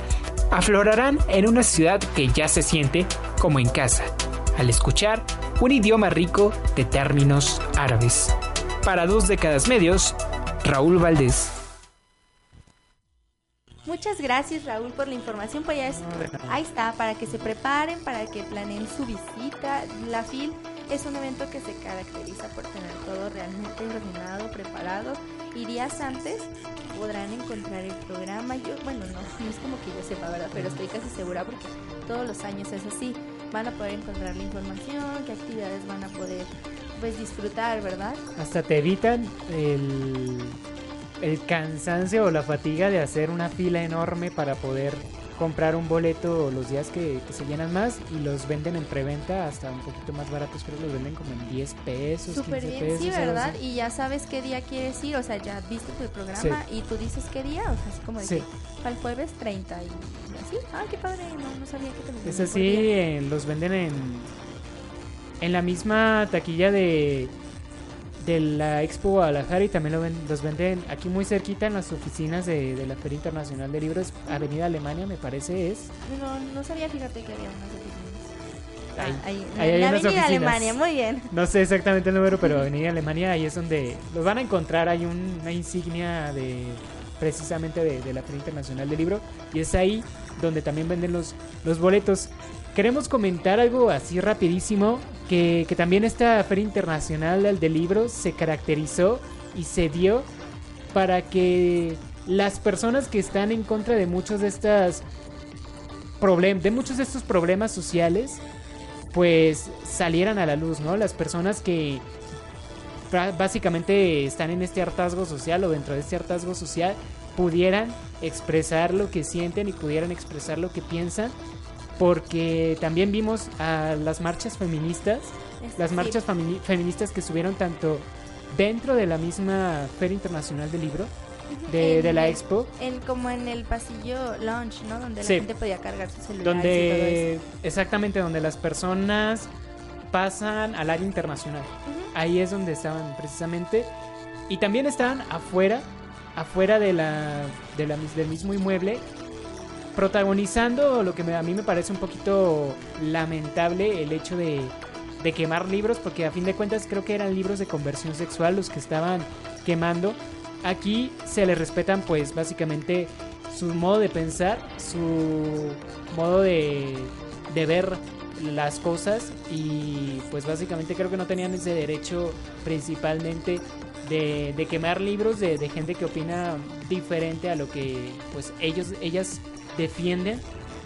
aflorarán en una ciudad que ya se siente como en casa, al escuchar un idioma rico de términos árabes. Para dos décadas medios, Raúl Valdés. Muchas gracias Raúl por la información, pues ahí está, para que se preparen, para que planeen su visita. La FIL es un evento que se caracteriza por tener todo realmente ordenado, preparado y días antes podrán encontrar el programa. Yo, bueno, no, no es como que yo sepa, ¿verdad? Pero estoy casi segura porque todos los años es así. Van a poder encontrar la información, qué actividades van a poder pues disfrutar, ¿verdad? Hasta te evitan el, el cansancio o la fatiga de hacer una fila enorme para poder comprar un boleto los días que, se llenan más y los venden en preventa hasta un poquito más baratos, creo que los venden como en 10 pesos. Súper bien, pesos, sí, ¿verdad? Y ya sabes qué día quieres ir, o sea, ya viste tu programa y tú dices qué día, o sea, así como de al jueves 30 y así. Ah, qué padre, no, no sabía que te Es así, los venden en, en la misma taquilla de de la Expo Guadalajara y también los venden aquí muy cerquita en las oficinas de, la Feria Internacional de Libros, Avenida Alemania me parece es. No, no sabía, fíjate que había unas oficinas. Ahí, ah, ahí, ahí hay Avenida Alemania, muy bien. No sé exactamente el número, pero Avenida Alemania ahí es donde los van a encontrar, hay una insignia de precisamente de, la Feria Internacional del Libro y es ahí donde también venden los, los boletos. Queremos comentar algo así rapidísimo, que, también esta Feria Internacional del Libro se caracterizó y se dio para que las personas que están en contra de muchos de estas de muchos de estos problemas sociales, pues salieran a la luz, ¿no? Las personas que básicamente están en este hartazgo social o dentro de este hartazgo social pudieran expresar lo que sienten y pudieran expresar lo que piensan porque también vimos a las marchas feministas, las marchas feministas que subieron tanto dentro de la misma Feria Internacional del Libro, de, la expo. como en el pasillo launch, ¿no? Donde la gente podía cargar sus celulares. Donde, exactamente, donde las personas pasan al área internacional. Ahí es donde estaban precisamente. Y también estaban afuera, afuera de la, de la, del mismo inmueble, protagonizando lo que a mí me parece un poquito lamentable el hecho de, quemar libros, porque a fin de cuentas creo que eran libros de conversión sexual los que estaban quemando. Aquí se les respetan pues básicamente su modo de pensar, su modo de, ver las cosas y pues básicamente creo que no tenían ese derecho principalmente de, de quemar libros de, de, gente que opina diferente a lo que pues ellos ellas defienden.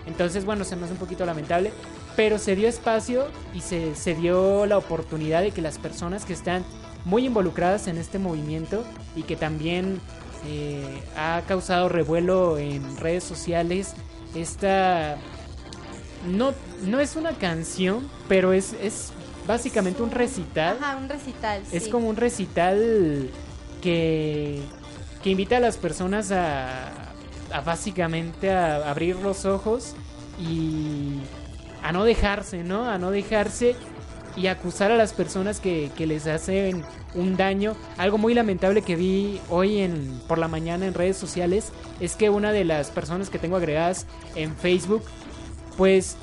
Entonces, bueno, se me hace un poquito lamentable, pero se dio espacio y se, se dio la oportunidad de que las personas que están muy involucradas en este movimiento y que también eh, ha causado revuelo en redes sociales, esta no, no es una canción, pero es, es básicamente un recital. Ajá, un recital. Es como un recital que, que invita a las personas a, a básicamente a abrir los ojos y a no dejarse, ¿no? A no dejarse y acusar a las personas que, que, les hacen un daño. Algo muy lamentable que vi hoy en, por la mañana en redes sociales es que una de las personas que tengo agregadas en Facebook, pues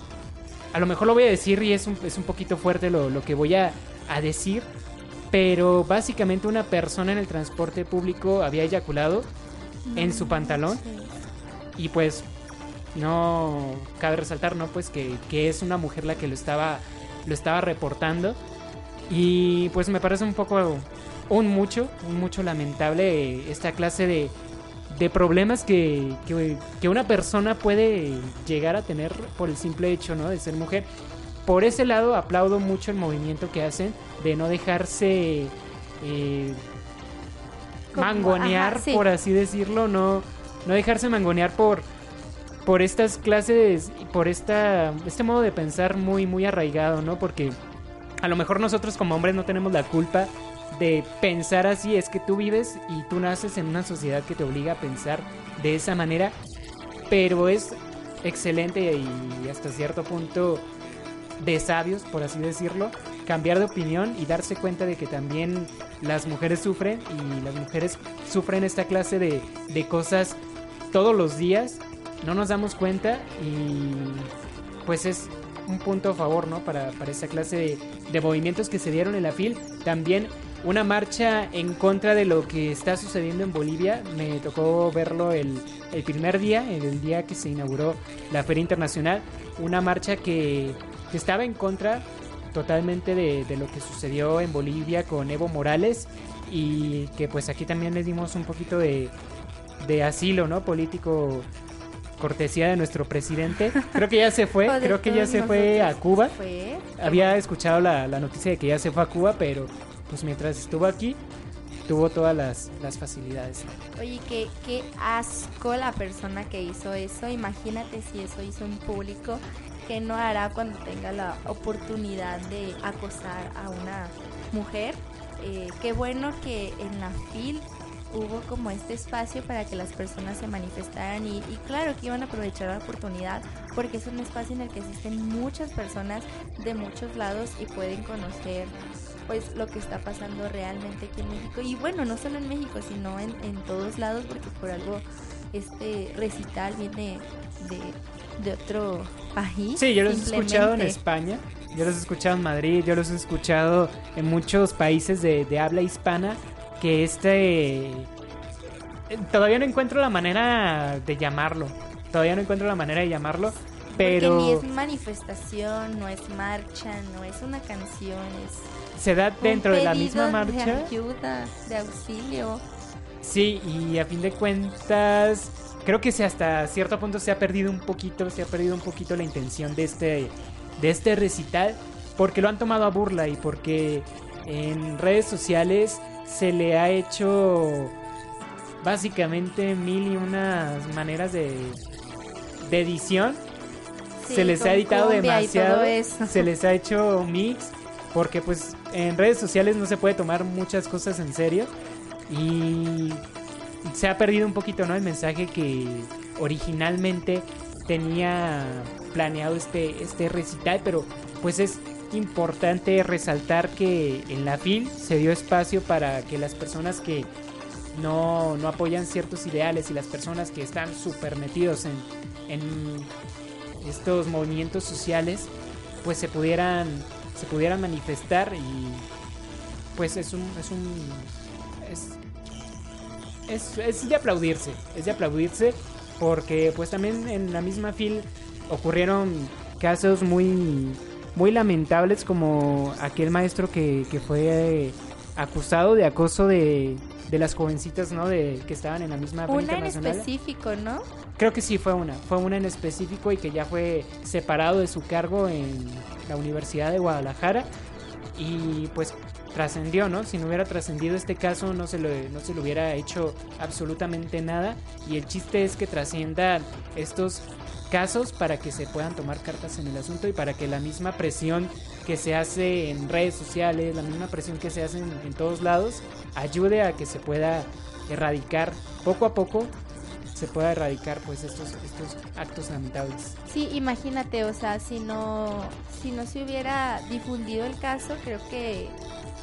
a lo mejor lo voy a decir y es un, es un poquito fuerte lo, lo que voy a, a decir, pero básicamente una persona en el transporte público había eyaculado en su pantalón y pues no cabe resaltar, ¿no? Pues que, es una mujer la que lo estaba, lo estaba reportando. Y pues me parece un poco, un mucho, un mucho lamentable esta clase de, de problemas que, que, una persona puede llegar a tener por el simple hecho, ¿no? De ser mujer. Por ese lado aplaudo mucho el movimiento que hacen de no dejarse eh, mangonear, por así decirlo, no no dejarse mangonear por por estas clases y por esta este modo de pensar muy muy arraigado, ¿no? Porque a lo mejor nosotros como hombres no tenemos la culpa de pensar así, es que tú vives y tú naces en una sociedad que te obliga a pensar de esa manera, pero es excelente y hasta cierto punto de sabios, por así decirlo, cambiar de opinión y darse cuenta de que también las mujeres sufren y las mujeres sufren esta clase de, de cosas todos los días, no nos damos cuenta y pues es un punto a favor, ¿no? Para, para esa clase de, movimientos que se dieron en la FIL. También una marcha en contra de lo que está sucediendo en Bolivia. Me tocó verlo el, el primer día, el día que se inauguró la Feria Internacional. Una marcha que, que estaba en contra totalmente de, de, lo que sucedió en Bolivia con Evo Morales y que pues aquí también le dimos un poquito de, de asilo, ¿no? Político cortesía de nuestro presidente. Creo que ya se fue, creo que ya se fue a Cuba. Fue. Había escuchado la, la, noticia de que ya se fue a Cuba, pero pues mientras estuvo aquí tuvo todas las, las facilidades. Oye, qué, qué asco la persona que hizo eso. Imagínate si eso hizo en público, ¿qué no hará cuando tenga la oportunidad de acosar a una mujer? Eh, qué bueno que en la FIL hubo como este espacio para que las personas se manifestaran y, y, claro que iban a aprovechar la oportunidad porque es un espacio en el que existen muchas personas de muchos lados y pueden conocer pues lo que está pasando realmente aquí en México. Y bueno no solo en México sino en, en todos lados porque por algo este recital viene de, de otro país sí yo los he escuchado en España yo los he escuchado en Madrid yo los he escuchado en muchos países de, de habla hispana que este todavía no encuentro la manera de llamarlo todavía no encuentro la manera de llamarlo pero Porque ni es manifestación no es marcha no es una canción es se da dentro de la misma marcha. de ayuda de auxilio. Sí y a fin de cuentas creo que se hasta cierto punto se ha perdido un poquito se ha perdido un poquito la intención de este de este recital porque lo han tomado a burla y porque en redes sociales se le ha hecho básicamente mil y unas maneras de, de edición. Sí, se les ha editado demasiado. Se les ha hecho mix. Porque pues en redes sociales no se puede tomar muchas cosas en serio. Y se ha perdido un poquito, ¿no? El mensaje que originalmente tenía planeado este, este recital. Pero pues es importante resaltar que en la FIL se dio espacio para que las personas que no, no apoyan ciertos ideales y las personas que están súper metidos en, en, estos movimientos sociales pues se pudieran se pudieran manifestar y pues es un es un es, es, es de aplaudirse es de aplaudirse porque pues también en la misma FIL ocurrieron casos muy muy lamentables como aquel maestro que, que fue eh, acusado de acoso de, de, las jovencitas, ¿no? De que estaban en la misma Una en específico, ¿no? Creo que sí fue una, fue una en específico y que ya fue separado de su cargo en la Universidad de Guadalajara y pues trascendió, ¿no? Si no hubiera trascendido este caso no se, lo, no se le hubiera hecho absolutamente nada y el chiste es que trasciendan estos casos para que se puedan tomar cartas en el asunto y para que la misma presión que se hace en redes sociales, la misma presión que se hace en, todos lados, ayude a que se pueda erradicar poco a poco se pueda erradicar pues estos estos actos lamentables. Sí, imagínate, o sea, si no si no se hubiera difundido el caso, creo que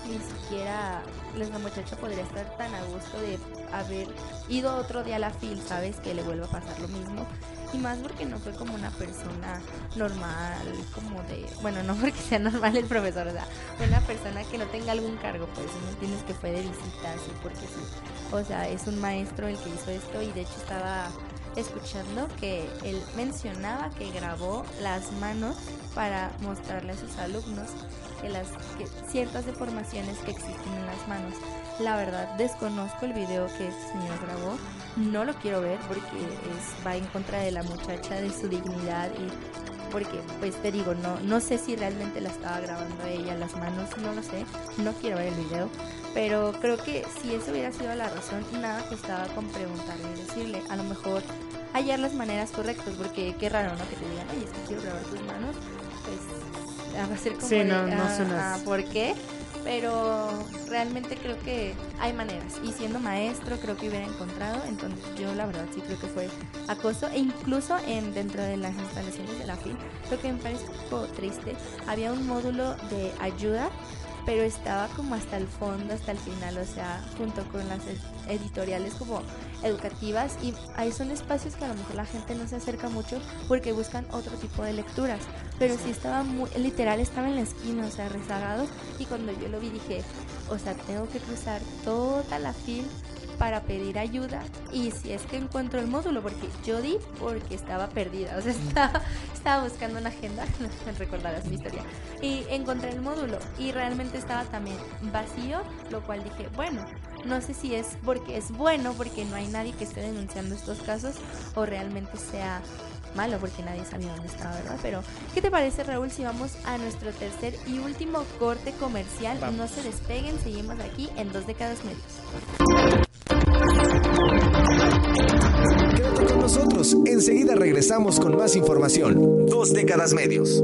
ni siquiera la muchacha podría estar tan a gusto de haber ido otro día a la fil, ¿sabes? Que le vuelva a pasar lo mismo. Y más porque no fue como una persona normal, como de... Bueno, no porque sea normal el profesor, o sea, fue una persona que no tenga algún cargo, pues no tienes que fue de visita, así porque sí. O sea, es un maestro el que hizo esto y de hecho estaba escuchando que él mencionaba que grabó las manos para mostrarle a sus alumnos que las que ciertas deformaciones que existen en las manos. La verdad desconozco el video que este señor grabó, no lo quiero ver porque es, va en contra de la muchacha, de su dignidad y porque pues te digo, no, no sé si realmente la estaba grabando ella las manos, no lo sé, no quiero ver el video, pero creo que si eso hubiera sido la razón, nada costaba con preguntarle y decirle, a lo mejor hallar las maneras correctas, porque qué raro, ¿no? Que te digan, oye, es que quiero grabar tus manos, pues va a ser como sí, de, no, no ah, ah, ¿por qué? Pero realmente creo que hay maneras. Y siendo maestro creo que hubiera encontrado. Entonces yo la verdad sí creo que fue acoso. E incluso en dentro de las instalaciones de la FIL, lo que me parece un poco triste, había un módulo de ayuda pero estaba como hasta el fondo, hasta el final, o sea, junto con las editoriales como educativas y ahí son espacios que a lo mejor la gente no se acerca mucho porque buscan otro tipo de lecturas, pero sí estaba muy, literal estaba en la esquina, o sea, rezagado y cuando yo lo vi dije, o sea, tengo que cruzar toda la fila para pedir ayuda y si es que encuentro el módulo, porque yo di porque estaba perdida, o sea, estaba, buscando una agenda, recordarás mi historia, y encontré el módulo y realmente estaba también vacío, lo cual dije, bueno, no sé si es porque es bueno, porque no hay nadie que esté denunciando estos casos o realmente sea malo porque nadie sabía dónde estaba, ¿verdad? Pero, ¿qué te parece, Raúl, si vamos a nuestro tercer y último corte comercial? No se despeguen, seguimos aquí en Dos Décadas Medios. Quédate con nosotros, enseguida regresamos con más información. Dos décadas medios.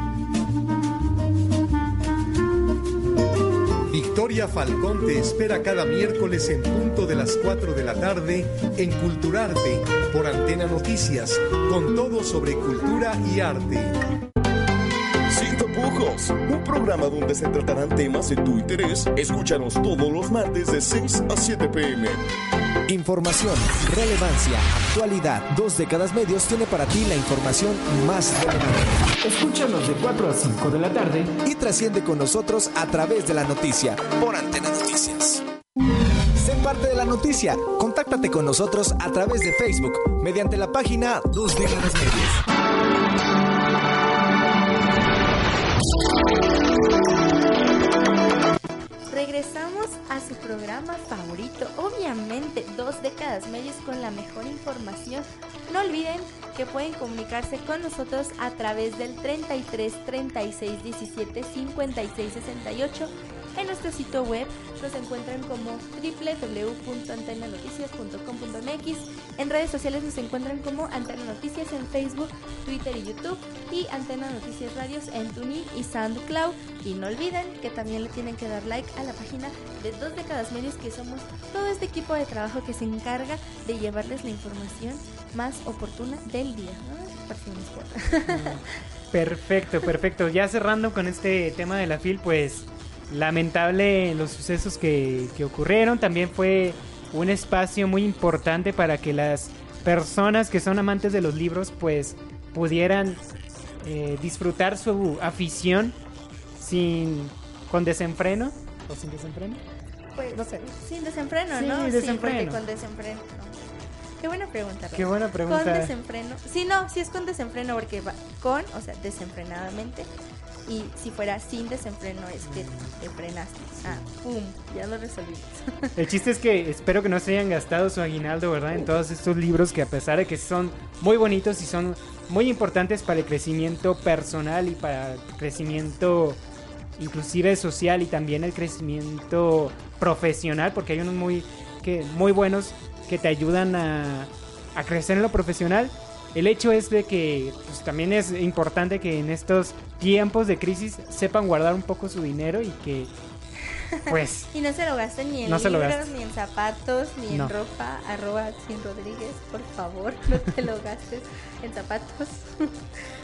Victoria Falcón te espera cada miércoles en punto de las 4 de la tarde en Culturarte por Antena Noticias, con todo sobre cultura y arte. Sin tapujos, un programa donde se tratarán temas de tu interés. Escúchanos todos los martes de 6 a 7 pm. Información, relevancia, actualidad. Dos décadas medios tiene para ti la información más relevante. Escúchanos de 4 a 5 de la tarde y trasciende con nosotros a través de la noticia por Antena Noticias. Sé parte de la noticia. Contáctate con nosotros a través de Facebook mediante la página Dos décadas medios. Su programa favorito, obviamente dos décadas medios con la mejor información. No olviden que pueden comunicarse con nosotros a través del 33 36 17 56 68 en nuestro sitio web nos encuentran como www.antenanoticias.com.mx. En redes sociales nos encuentran como Antena Noticias en Facebook, Twitter y YouTube y Antena Noticias Radios en TuneIn y SoundCloud. Y no olviden que también le tienen que dar like a la página de Dos Décadas Medios que somos todo este equipo de trabajo que se encarga de llevarles la información más oportuna del día. Perfecto, perfecto. Ya cerrando con este tema de la FIL, pues lamentable los sucesos que, que ocurrieron. También fue un espacio muy importante para que las personas que son amantes de los libros pues pudieran eh, disfrutar su afición sin con desenfreno o sin desenfreno pues no sé sin desenfreno Sí, no desenfreno. sí porque con desenfreno no. qué buena pregunta Qué Rafa. buena pregunta. con desenfreno sí no sí es con desenfreno porque va con o sea desenfrenadamente y si fuera sin desenfreno es que te frenaste ah pum ya lo resolvimos El chiste es que espero que no se hayan gastado su aguinaldo, ¿verdad? En todos estos libros que a pesar de que son muy bonitos y son muy importantes para el crecimiento personal y para el crecimiento inclusive social y también el crecimiento profesional, porque hay unos muy, que, muy buenos que te ayudan a, a crecer en lo profesional. El hecho es de que pues, también es importante que en estos tiempos de crisis sepan guardar un poco su dinero y que pues y no se lo gasten ni en No se lo libros, gasten. ni en zapatos, ni en ropa. Arroba Sin Rodríguez, por favor, no te lo gastes en zapatos.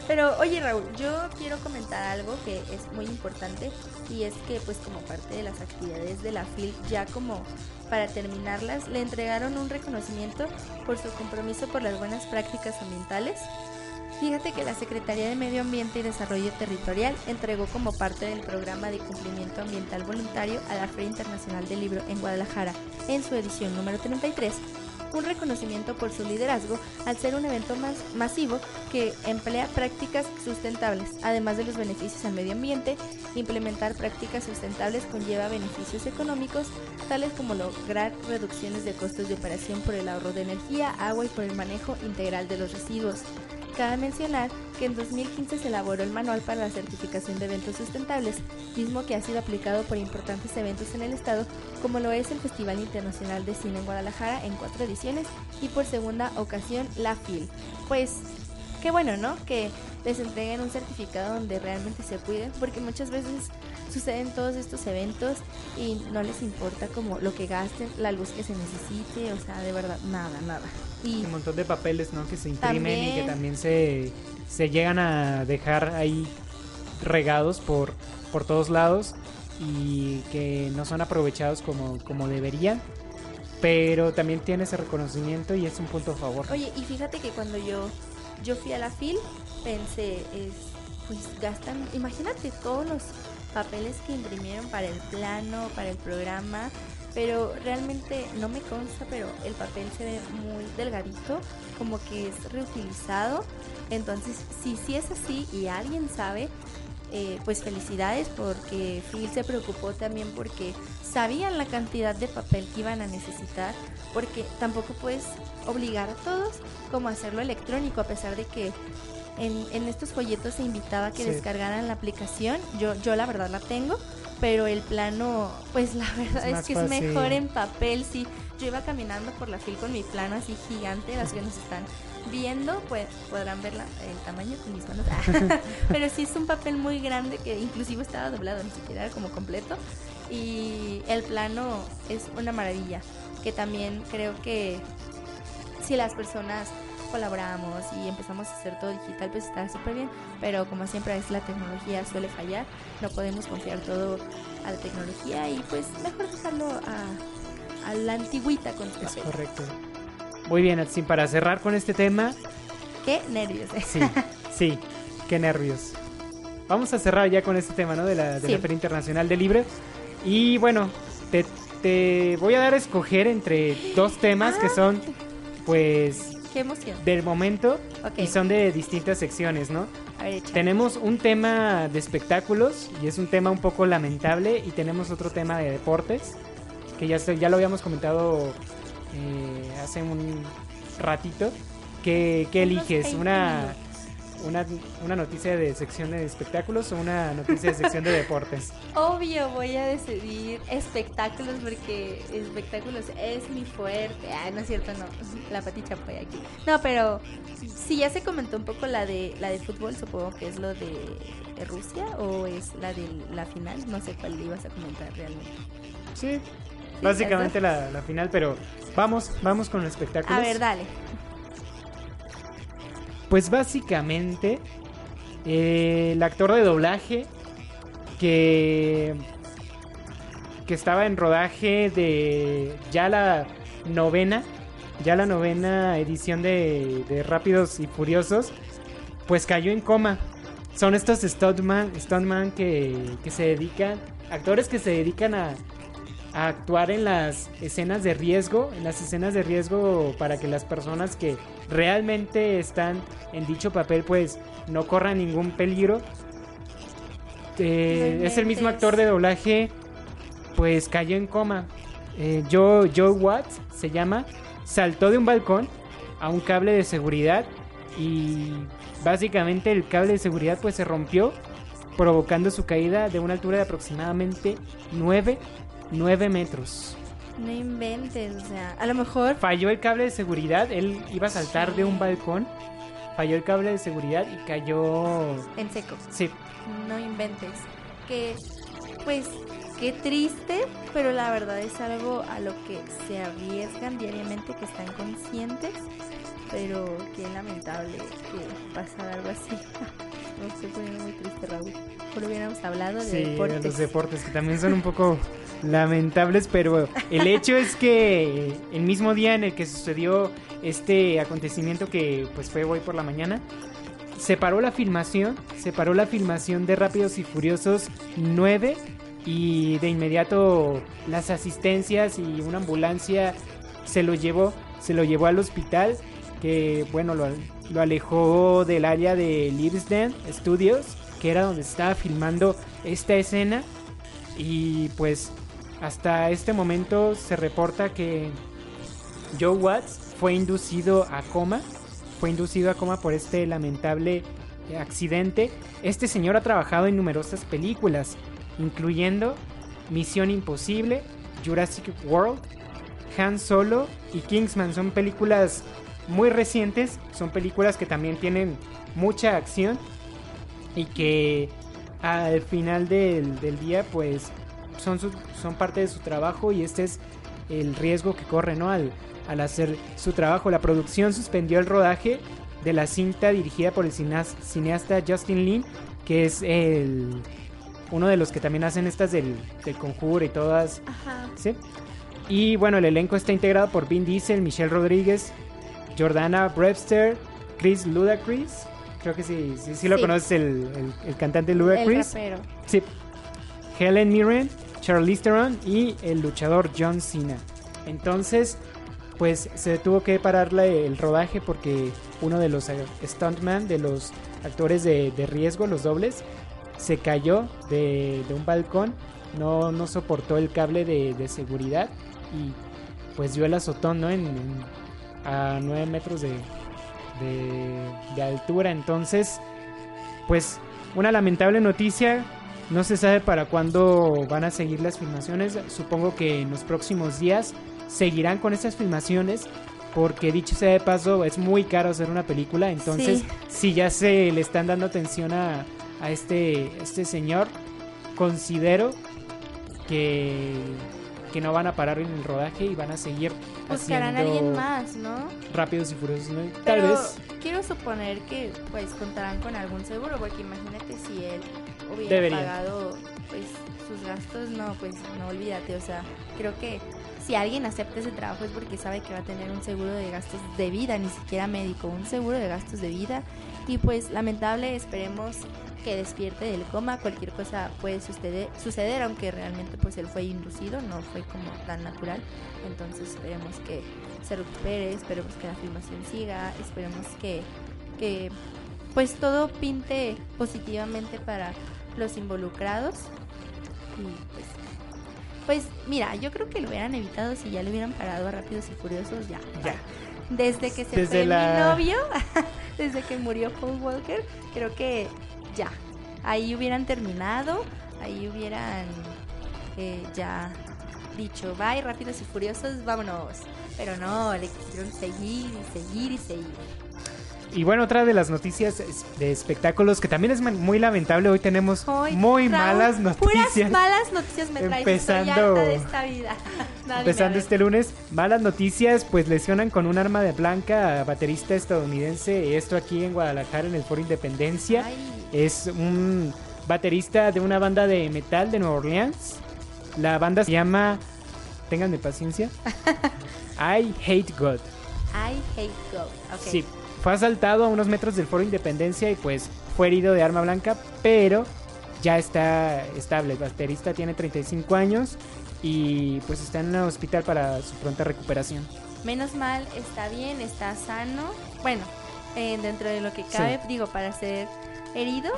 Pero oye Raúl, yo quiero comentar algo que es muy importante y es que pues como parte de las actividades de la FIL, ya como para terminarlas, le entregaron un reconocimiento por su compromiso por las buenas prácticas ambientales. Fíjate que la Secretaría de Medio Ambiente y Desarrollo Territorial entregó como parte del programa de cumplimiento ambiental voluntario a la Feria Internacional del Libro en Guadalajara, en su edición número 33, un reconocimiento por su liderazgo al ser un evento más masivo que emplea prácticas sustentables. Además de los beneficios al medio ambiente, implementar prácticas sustentables conlleva beneficios económicos, tales como lograr reducciones de costos de operación por el ahorro de energía, agua y por el manejo integral de los residuos. Cabe mencionar que en 2015 se elaboró el manual para la certificación de eventos sustentables, mismo que ha sido aplicado por importantes eventos en el estado, como lo es el Festival Internacional de Cine en Guadalajara en cuatro ediciones y por segunda ocasión la FIL. Pues qué bueno, ¿no? Que les entreguen un certificado donde realmente se cuiden, porque muchas veces suceden todos estos eventos y no les importa como lo que gasten, la luz que se necesite, o sea, de verdad, nada, nada. Y un montón de papeles, ¿no? Que se imprimen y que también se, se llegan a dejar ahí regados por, por todos lados y que no son aprovechados como, como deberían. Pero también tiene ese reconocimiento y es un punto a favor. Oye, y fíjate que cuando yo, yo fui a la FIL, pensé, es, pues gastan, imagínate todos los papeles que imprimieron para el plano, para el programa, pero realmente no me consta, pero el papel se ve muy delgadito, como que es reutilizado. Entonces, si sí es así y alguien sabe, eh, pues felicidades porque Phil se preocupó también porque sabían la cantidad de papel que iban a necesitar, porque tampoco puedes obligar a todos como hacerlo electrónico, a pesar de que en, estos folletos se invitaba a que descargaran la aplicación. Yo, yo la verdad la tengo, pero el plano, pues la verdad es, que es mejor en papel. Sí, yo iba caminando por la fil con mi plano así gigante, las que nos están viendo, pues podrán ver el tamaño con mis manos. pero sí es un papel muy grande que inclusive estaba doblado, ni siquiera era como completo. Y el plano es una maravilla, que también creo que si las personas colaboramos y empezamos a hacer todo digital, pues está súper bien. Pero como siempre es la tecnología suele fallar, no podemos confiar todo a la tecnología y pues mejor dejarlo a, a la antigüita con Es correcto. Muy bien, sin para cerrar con este tema. Qué nervios. Eh. Sí, sí, qué nervios. Vamos a cerrar ya con este tema, ¿no? De la, de la Feria Internacional del Libre. Y bueno, te, te, voy a dar a escoger entre dos temas que ah. son, pues, Qué emoción. Del momento y son de distintas secciones, ¿no? tenemos un tema de espectáculos y es un tema un poco lamentable y tenemos otro tema de deportes que ya, ya lo habíamos comentado eh, hace un ratito. ¿Qué, qué eliges? ¿Una, una, una, noticia de sección de espectáculos o una noticia de sección de deportes? Obvio, voy a decidir espectáculos porque espectáculos es mi fuerte. Ah, no es cierto, no. La paticha fue aquí. No, pero si ya se comentó un poco la de la de fútbol, supongo que es lo de Rusia o es la de la final. No sé cuál ibas a comentar realmente. Sí, básicamente la, la final, pero vamos, vamos con el espectáculo. A ver, dale. Pues básicamente, eh, el actor de doblaje que, que estaba en rodaje de ya la novena, ya la novena edición de, de Rápidos y Furiosos, pues cayó en coma. Son estos stuntman, stuntman que, que se dedican, actores que se dedican a, a actuar en las escenas de riesgo, en las escenas de riesgo para que las personas que realmente están en dicho papel pues no corran ningún peligro. Eh, es el mismo actor de doblaje, pues cayó en coma. Eh, Joe, Joe Watts se llama, saltó de un balcón a un cable de seguridad y básicamente el cable de seguridad pues se rompió provocando su caída de una altura de aproximadamente 9 9 metros. No inventes, o sea, a lo mejor... Falló el cable de seguridad, él iba a saltar de un balcón, falló el cable de seguridad y cayó... En seco. Sí. No inventes. Que, pues, qué triste, pero la verdad es algo a lo que se arriesgan diariamente, que están conscientes, pero qué lamentable que pasara algo así. Me estoy poniendo muy triste, Raúl. Por hubiéramos hablado de sí, deportes. los deportes, que también son un poco lamentables, pero el hecho es que el mismo día en el que sucedió este acontecimiento que pues fue hoy por la mañana, se paró la filmación, se paró la filmación de Rápidos y Furiosos 9 y de inmediato las asistencias y una ambulancia se lo llevó, se lo llevó al hospital que bueno lo, alejó del área de Livesden Studios, que era donde estaba filmando esta escena. Y pues hasta este momento se reporta que Joe Watts fue inducido a coma fue inducido a coma por este lamentable accidente. Este señor ha trabajado en numerosas películas, incluyendo Misión Imposible, Jurassic World, Han Solo y Kingsman. Son películas muy recientes, son películas que también tienen mucha acción y que al final del, día pues son, su- son parte de su trabajo y este es el riesgo que corre ¿no? al, al hacer su trabajo. La producción suspendió el rodaje de la cinta dirigida por el cineas- cineasta Justin Lin, que es el uno de los que también hacen estas del, del conjuro y todas. Ajá. ¿sí? Y bueno, el elenco está integrado por Vin Diesel, Michelle Rodríguez, Jordana Brewster, Chris Ludacris. Creo que sí, sí, sí lo Sí. conoces, el, el- el cantante El Ludacris. rapero. Sí. Helen Mirren, Charlize Theron y el luchador John Cena. Entonces, pues se tuvo que pararle el rodaje porque uno de los eh, stuntman, de los actores de, de riesgo, los dobles, se cayó de, de un balcón, no, no soportó el cable de, de seguridad y pues dio el azotón, ¿no? A 9 metros de, de altura. Entonces, pues una lamentable noticia. No se sabe para cuándo van a seguir las filmaciones. Supongo que en los próximos días seguirán con estas filmaciones. Porque dicho sea de paso, es muy caro hacer una película. Entonces, Sí. si ya se le están dando atención a, a este, este señor, considero que, que no van a parar en el rodaje y van a seguir Buscarán a haciendo alguien más, ¿no? rápidos y furiosos. ¿no? Tal Pero vez quiero suponer que pues contarán con algún seguro, porque imagínate si él hubiera Deberían. pagado pues sus gastos, no, pues no olvídate, o sea, creo que si alguien acepta ese trabajo es porque sabe que va a tener un seguro de gastos de vida, ni siquiera médico, un seguro de gastos de vida. Y pues lamentable, esperemos que despierte del coma, cualquier cosa puede suceder, suceder aunque realmente pues él fue inducido, no fue como tan natural. Entonces esperemos que se recupere, esperemos que la filmación siga, esperemos que, que pues todo pinte positivamente para los involucrados. Y pues, pues mira, yo creo que lo hubieran evitado si ya lo hubieran parado a Rápidos y Furiosos ya. Ya. Desde que se Desde fue la- mi novio, desde que murió Paul Walker, creo que ya. Ahí hubieran terminado, ahí hubieran eh, ya dicho, bye, rápidos y furiosos, vámonos. Pero no, le quisieron seguir y seguir y seguir. Y bueno, otra de las noticias de espectáculos que también es muy lamentable. Hoy tenemos Hoy, muy Raúl, malas noticias. Puras malas noticias me traes. Empezando- Estoy harta de esta vida. Nadie me Empezando este lunes, malas noticias, pues lesionan con un arma de blanca a baterista estadounidense, esto aquí en Guadalajara en el Foro Independencia. Es un baterista de una banda de metal de Nueva Orleans. La banda se llama, ténganme paciencia, I Hate God. I hate God. Ok. Sí, fue asaltado a unos metros del Foro Independencia y pues fue herido de arma blanca, pero ya está estable. El baterista tiene 35 años y pues está en el hospital para su pronta recuperación. Menos mal, está bien, está sano. Bueno, eh, dentro de lo que cabe, digo, para ser herido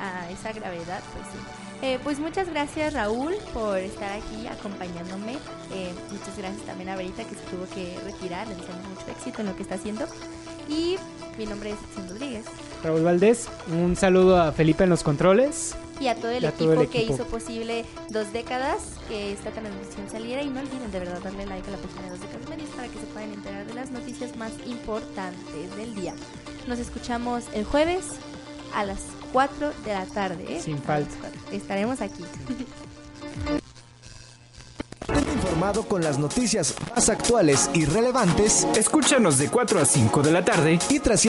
a esa gravedad, pues sí. Eh, pues muchas gracias Raúl por estar aquí acompañándome. Eh, muchas gracias también a Verita que se tuvo que retirar. Le deseamos mucho éxito en lo que está haciendo. Y mi nombre es Edson Rodríguez. Raúl Valdés, un saludo a Felipe en los controles. Y a todo el, a equipo, todo el que hizo posible dos décadas que esta transmisión saliera. Y no olviden de verdad darle like a la página de dos décadas medios para que se puedan enterar de las noticias más importantes del día. Nos escuchamos el jueves a las 4 de la tarde. ¿eh? Sin falta. Estaremos aquí. Informado con las noticias más actuales y relevantes. Escúchanos de 4 a 5 de la tarde y tras